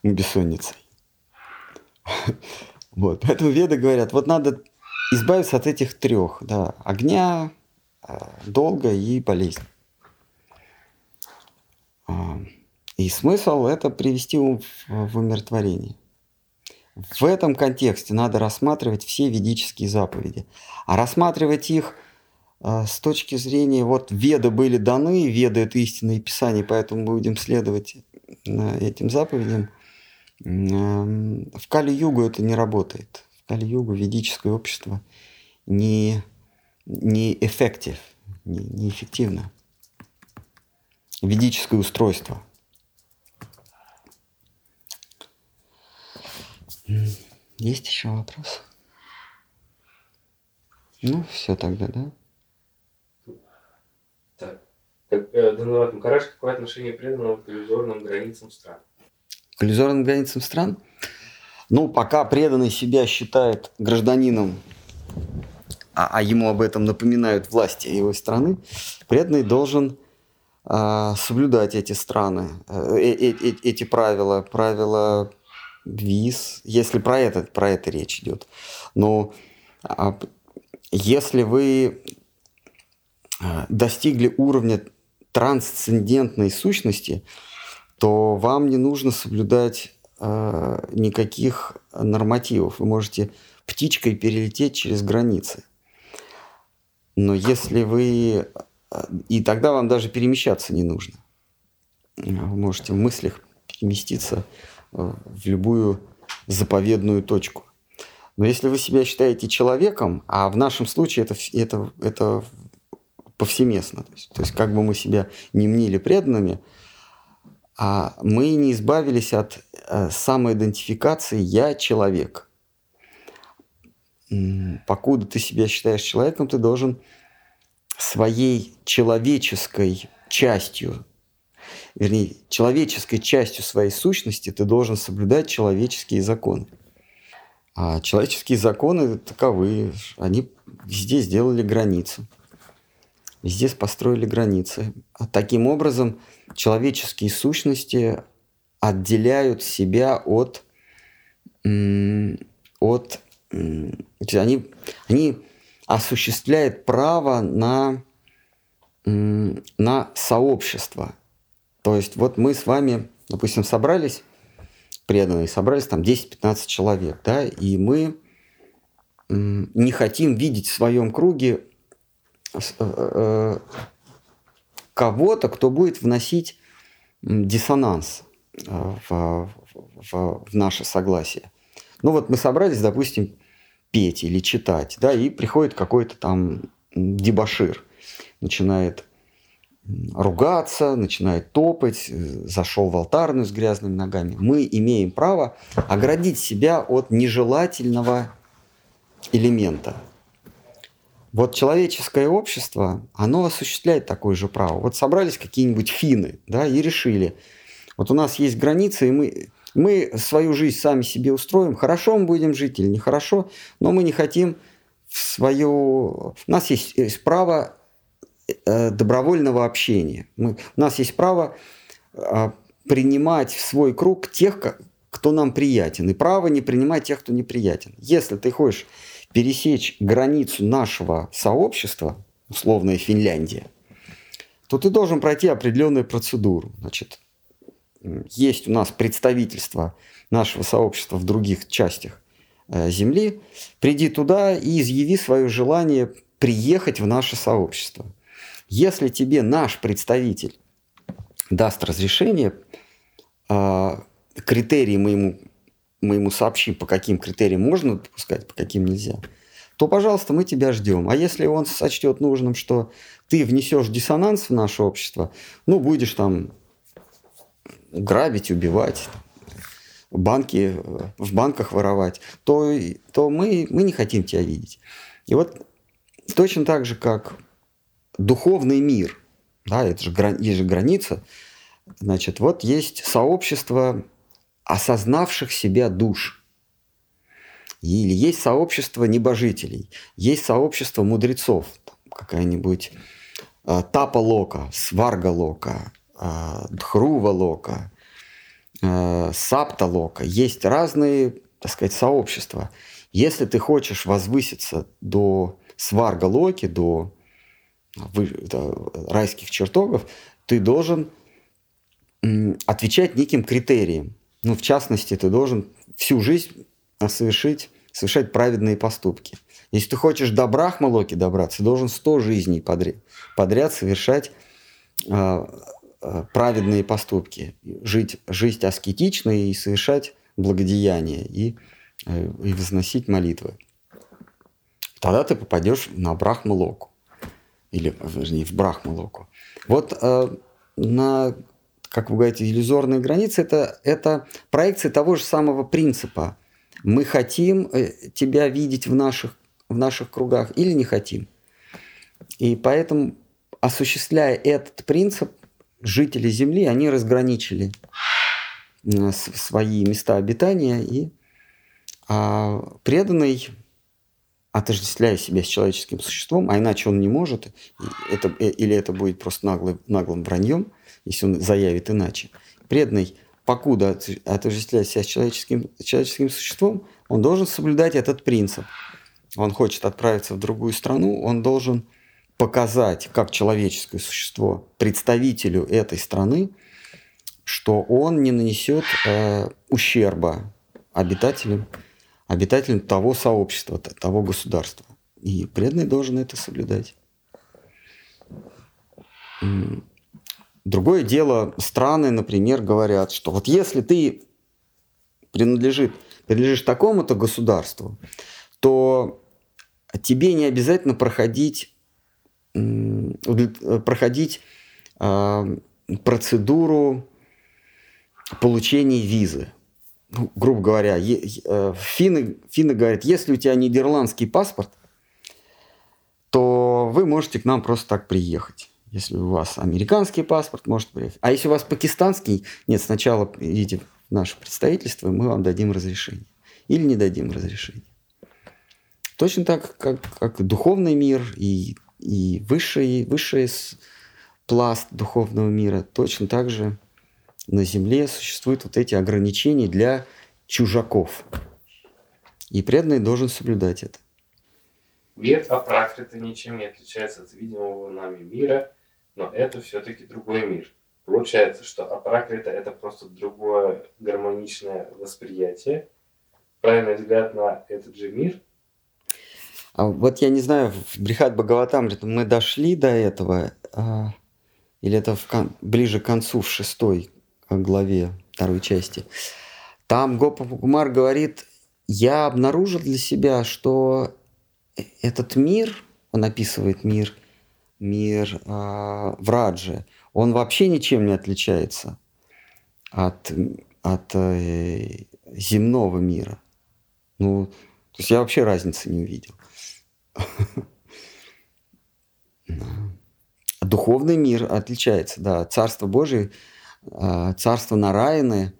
Бессонницей. Вот. Поэтому веды говорят, вот надо избавиться от этих трех. Да, огня, э, долга и болезнь. А, и смысл это привести ум в умиротворение. В этом контексте надо рассматривать все ведические заповеди. А рассматривать их а, с точки зрения, вот веды были даны, веды это истинные писания, поэтому мы будем следовать этим заповедям. В Кали-Югу это не работает. В Кали-Югу ведическое общество не, не эффектив, не, не эффективно ведическое устройство. Есть еще вопрос? Ну, все тогда, да?
Так. Как, э, Данилат Макараш, какое отношение преданного к иллюзорным границам стран?
К иллюзорным границам стран? Ну, пока преданный себя считает гражданином а, а ему об этом напоминают власти его страны, преданный должен а, соблюдать эти страны, э, э, э, э, эти правила, правила виз, если про это, про это речь идет. Но а, если вы а, достигли уровня трансцендентной сущности, то вам не нужно соблюдать э, никаких нормативов. Вы можете птичкой перелететь через границы. Но если вы... И тогда вам даже перемещаться не нужно. Вы можете в мыслях переместиться в любую заповедную точку. Но если вы себя считаете человеком, а в нашем случае это, это, это повсеместно, то есть, то есть как бы мы себя не мнили преданными, а мы не избавились от э, самоидентификации «я человек». Покуда ты себя считаешь человеком, ты должен своей человеческой частью, вернее, человеческой частью своей сущности ты должен соблюдать человеческие законы. А человеческие законы таковы, они везде сделали границу. Везде построили границы. Таким образом человеческие сущности отделяют себя от, от они, они осуществляют право на, на сообщество. То есть вот мы с вами, допустим, собрались, преданные, собрались там 10-15 человек, да, и мы не хотим видеть в своем круге кого-то, кто будет вносить диссонанс э, в, в, в наше согласие. Ну вот мы собрались, допустим, петь или читать, да, и приходит какой-то там дебашир, начинает ругаться, начинает топать, зашел в алтарную с грязными ногами. Мы имеем право оградить себя от нежелательного элемента. Вот человеческое общество, оно осуществляет такое же право. Вот собрались какие-нибудь финны, да, и решили, вот у нас есть границы, и мы, мы свою жизнь сами себе устроим, хорошо мы будем жить или нехорошо, но мы не хотим в свою... У нас есть, есть право э, добровольного общения. Мы, у нас есть право э, принимать в свой круг тех, кто нам приятен, и право не принимать тех, кто неприятен. Если ты хочешь пересечь границу нашего сообщества, условная Финляндия, то ты должен пройти определенную процедуру. Значит, есть у нас представительство нашего сообщества в других частях э, Земли, приди туда и изъяви свое желание приехать в наше сообщество. Если тебе наш представитель даст разрешение, а, критерии мы ему, мы ему сообщим, по каким критериям можно допускать, по каким нельзя, то, пожалуйста, мы тебя ждем. А если он сочтет нужным, что ты внесешь диссонанс в наше общество, ну, будешь там грабить, убивать, банки, в банках воровать, то, то мы, мы не хотим тебя видеть. И вот точно так же, как духовный мир, да, это же, есть же граница, значит, вот есть сообщество осознавших себя душ. Или есть сообщество небожителей, есть сообщество мудрецов, какая-нибудь э, Тапа Лока, Сварга Лока, э, Дхрува Лока, э, Сапта Лока. Есть разные, так сказать, сообщества. Если ты хочешь возвыситься до Сварга Локи, до райских чертогов, ты должен отвечать неким критериям. Ну, в частности, ты должен всю жизнь совершить, совершать праведные поступки. Если ты хочешь до Брахмалоки добраться, ты должен 100 жизней подряд, подряд совершать э, праведные поступки, жить, жить аскетично и совершать благодеяния и, э, и возносить молитвы. Тогда ты попадешь на Брахмалоку или, вернее, в Брахмалоку. Вот э, на, как вы говорите, иллюзорные границы это, это проекция того же самого принципа. Мы хотим э, тебя видеть в наших, в наших кругах или не хотим. И поэтому, осуществляя этот принцип, жители Земли, они разграничили э, свои места обитания, и а преданный отождествляя себя с человеческим существом, а иначе он не может, это, э, или это будет просто наглым, наглым враньем, если он заявит иначе. Преданный, покуда отождествляя себя с человеческим, человеческим существом, он должен соблюдать этот принцип. Он хочет отправиться в другую страну, он должен показать, как человеческое существо, представителю этой страны, что он не нанесет э, ущерба обитателям, обитателям того сообщества, того государства. И преданный должен это соблюдать. Другое дело, страны, например, говорят, что вот если ты принадлежит, принадлежишь такому-то государству, то тебе не обязательно проходить, проходить а, процедуру получения визы. Ну, грубо говоря, э, финны, финны говорят, если у тебя нидерландский паспорт, то вы можете к нам просто так приехать. Если у вас американский паспорт, можете приехать. А если у вас пакистанский, нет, сначала идите в наше представительство, мы вам дадим разрешение. Или не дадим разрешение. Точно так, как, как духовный мир и, и высший, высший пласт духовного мира, точно так же на Земле существуют вот эти ограничения для чужаков. И преданный должен соблюдать это.
Мир Апракрита ничем не отличается от видимого нами мира, но это все-таки другой мир. Получается, что Апракрита – это просто другое гармоничное восприятие, правильный взгляд на этот же мир.
А вот я не знаю, в Брихат Бхагаватамрит мы дошли до этого, а, или это в кон, ближе к концу, в шестой главе второй части. Там Гопа Кумар говорит, я обнаружил для себя, что этот мир, он описывает мир, мир э, в Радже, он вообще ничем не отличается от, от э, земного мира. Ну, то есть я вообще разницы не увидел. Духовный мир отличается, да. Царство Божие – а, царство Нараины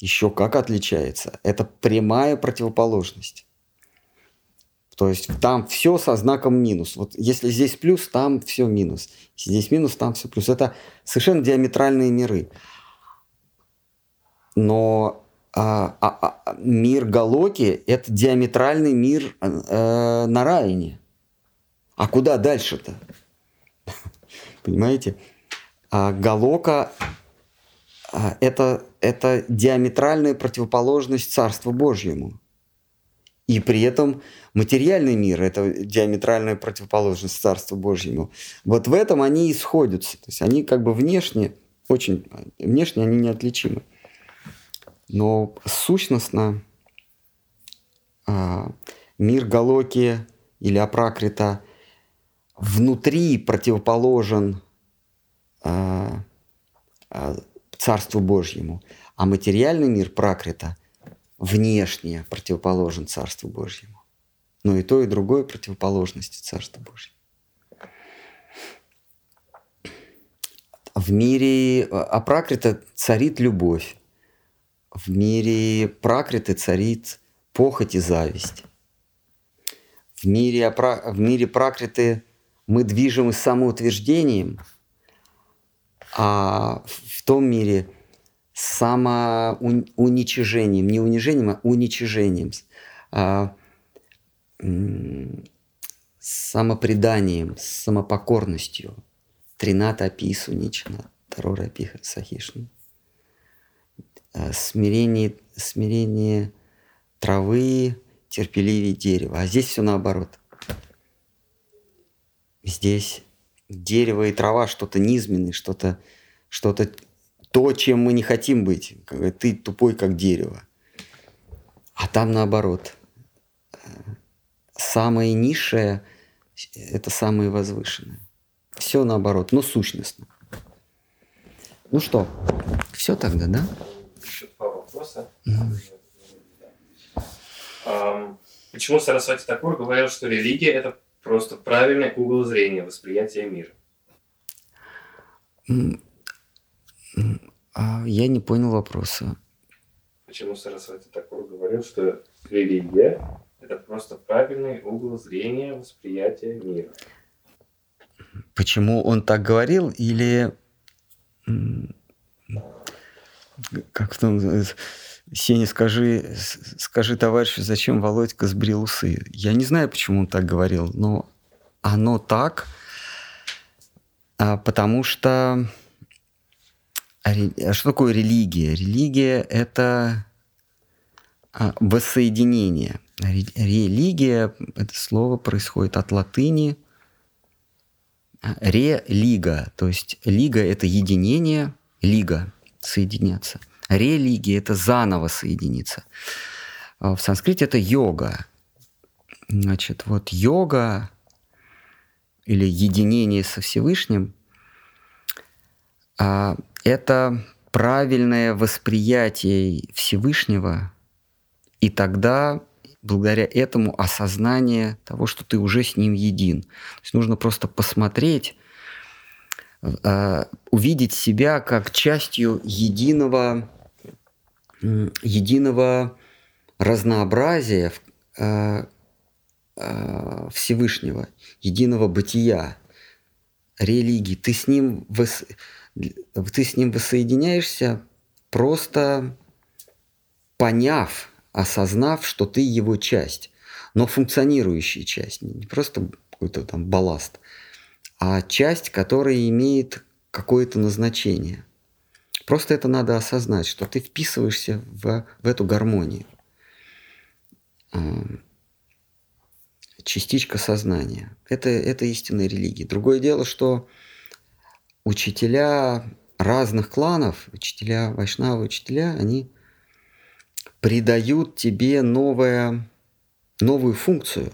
еще как отличается. Это прямая противоположность. То есть там все со знаком минус. Вот если здесь плюс, там все минус. Если здесь минус, там все плюс. Это совершенно диаметральные миры. Но а, а, а, мир Галоки – это диаметральный мир э, Нараине. А куда дальше-то? Понимаете? А Галока а, это, это диаметральная противоположность Царству Божьему. И при этом материальный мир – это диаметральная противоположность Царству Божьему. Вот в этом они и сходятся. То есть они как бы внешне, очень внешне они неотличимы. Но сущностно а, мир Галоки или Апракрита внутри противоположен а, Царству Божьему, а материальный мир пракрита внешне противоположен Царству Божьему. Но и то, и другое противоположности Царства Божьего. В мире апракрита царит любовь. В мире пракриты царит похоть и зависть. В мире, в мире пракриты мы движемы самоутверждением – а в том мире самоуничижением, не унижением, а уничижением, а, самопреданием, самопокорностью. Трината Апису Ничана, Тарора Апиха Сахишна. А, смирение, смирение травы, терпеливее дерева. А здесь все наоборот. Здесь дерево и трава что-то низменное, что-то что-то то, чем мы не хотим быть. Ты тупой, как дерево. А там наоборот. Самое низшее – это самое возвышенное. Все наоборот, но сущностно. Ну что, все тогда, да?
Еще два вопроса. Mm-hmm. Почему Сарасвати Такур говорил, что религия – это Просто правильный угол зрения, восприятия мира.
А я не понял вопроса.
Почему Сарасвати Такур говорил, что религия Это просто правильный угол зрения восприятия мира.
Почему он так говорил? Или как там, э, Сеня, скажи, скажи товарищу, зачем Володька сбрил усы? Я не знаю, почему он так говорил, но оно так, а, потому что а что такое религия? Религия – это а, воссоединение. Религия – это слово происходит от латыни «ре-лига», то есть лига – это единение, лига – соединяться. Религия – это заново соединиться. В санскрите это йога. Значит, вот йога или единение со Всевышним а, – это правильное восприятие Всевышнего, и тогда благодаря этому осознание того, что ты уже с ним един. То есть нужно просто посмотреть, а, увидеть себя как частью единого, единого разнообразия а, Всевышнего, единого бытия, религии. Ты с ним ты с ним воссоединяешься, просто поняв, осознав, что ты его часть, но функционирующая часть, не просто какой-то там балласт, а часть, которая имеет какое-то назначение. Просто это надо осознать, что ты вписываешься в, в эту гармонию. Частичка сознания. Это, это истинная религия. Другое дело, что учителя разных кланов, учителя Вайшнавы, учителя, они придают тебе новое, новую функцию.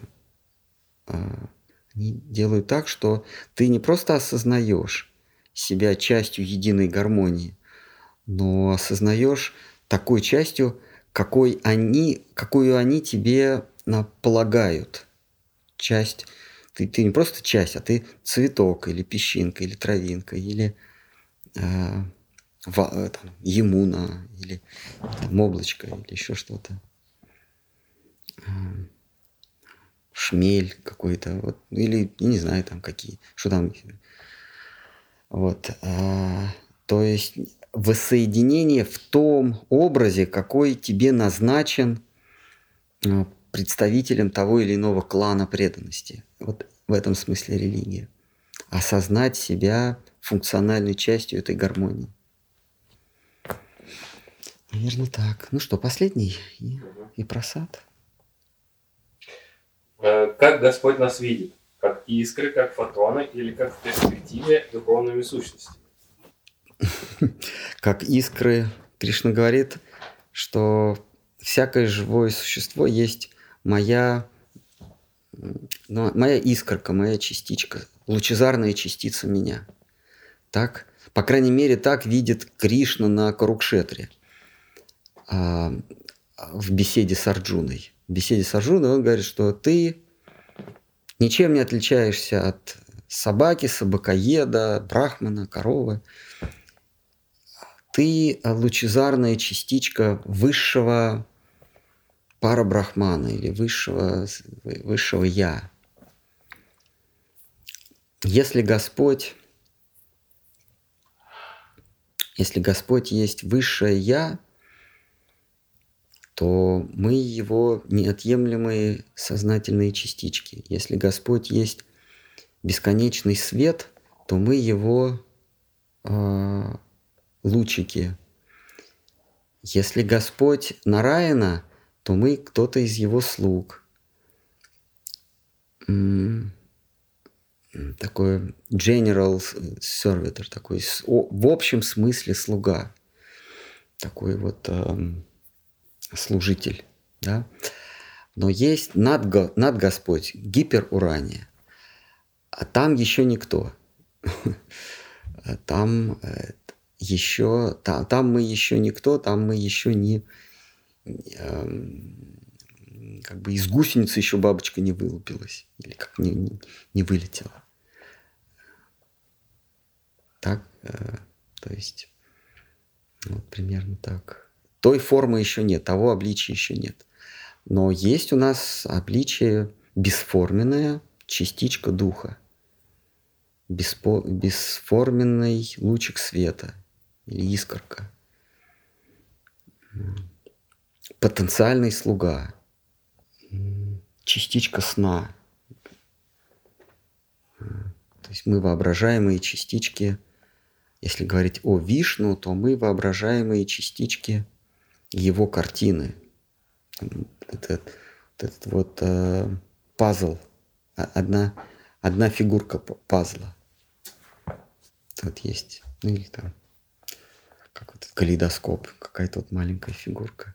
А, они делают так, что ты не просто осознаешь себя частью единой гармонии, но осознаешь такой частью, какой они, какую они тебе полагают. Часть ты, ты не просто часть, а ты цветок или песчинка, или травинка, или э, там, емуна, или там, облачко, или еще что-то. Э, шмель какой-то, вот, или, я не знаю, там какие, что там. Вот. Э, то есть воссоединение в том образе, какой тебе назначен э, представителем того или иного клана преданности. Вот в этом смысле религия. Осознать себя функциональной частью этой гармонии. Наверное, так. Ну что, последний и, и просад.
Э, как Господь нас видит? Как искры, как фотоны или как в перспективе духовными сущностями?
Как искры, Кришна говорит, что всякое живое существо есть моя, ну, моя искорка, моя частичка, лучезарная частица меня. Так, по крайней мере, так видит Кришна на Карукшетре а, в беседе с Арджуной. В беседе с Арджуной он говорит, что ты ничем не отличаешься от собаки, собакоеда, брахмана, коровы. Ты лучезарная частичка высшего пара брахмана или высшего, высшего я. Если Господь, если Господь есть высшее я, то мы его неотъемлемые сознательные частички. Если Господь есть бесконечный свет, то мы его э, лучики. Если Господь Нараина, то мы кто-то из его слуг. Такой general servitor, такой в общем смысле слуга. Такой вот эм, служитель. Да? Но есть над, над Господь, гиперурания. А там еще никто. Там э, еще, там, там мы еще никто, там мы еще не, как бы из гусеницы еще бабочка не вылупилась или как не, не, не вылетела. Так, э, то есть, вот примерно так. Той формы еще нет, того обличия еще нет. Но есть у нас обличие бесформенное, частичка духа. Беспо, бесформенный лучик света или искорка. Потенциальный слуга. Частичка сна. То есть мы воображаемые частички, если говорить о Вишну, то мы воображаемые частички его картины. Это, этот вот э, пазл, одна, одна фигурка пазла. Вот есть, ну или там, как вот калейдоскоп, какая-то вот маленькая фигурка.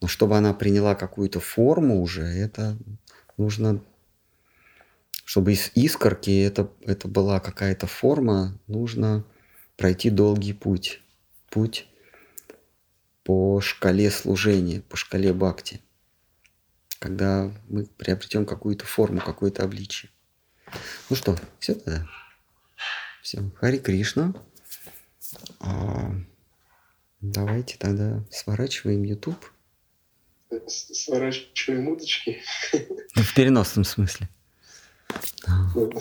Но чтобы она приняла какую-то форму уже, это нужно чтобы из искорки это, это была какая-то форма, нужно пройти долгий путь. Путь по шкале служения, по шкале бхакти. Когда мы приобретем какую-то форму, какое-то обличие. Ну что, все тогда? Все. Хари Кришна. А, давайте тогда сворачиваем YouTube.
Сворачиваем удочки.
В переносном смысле.
Ну,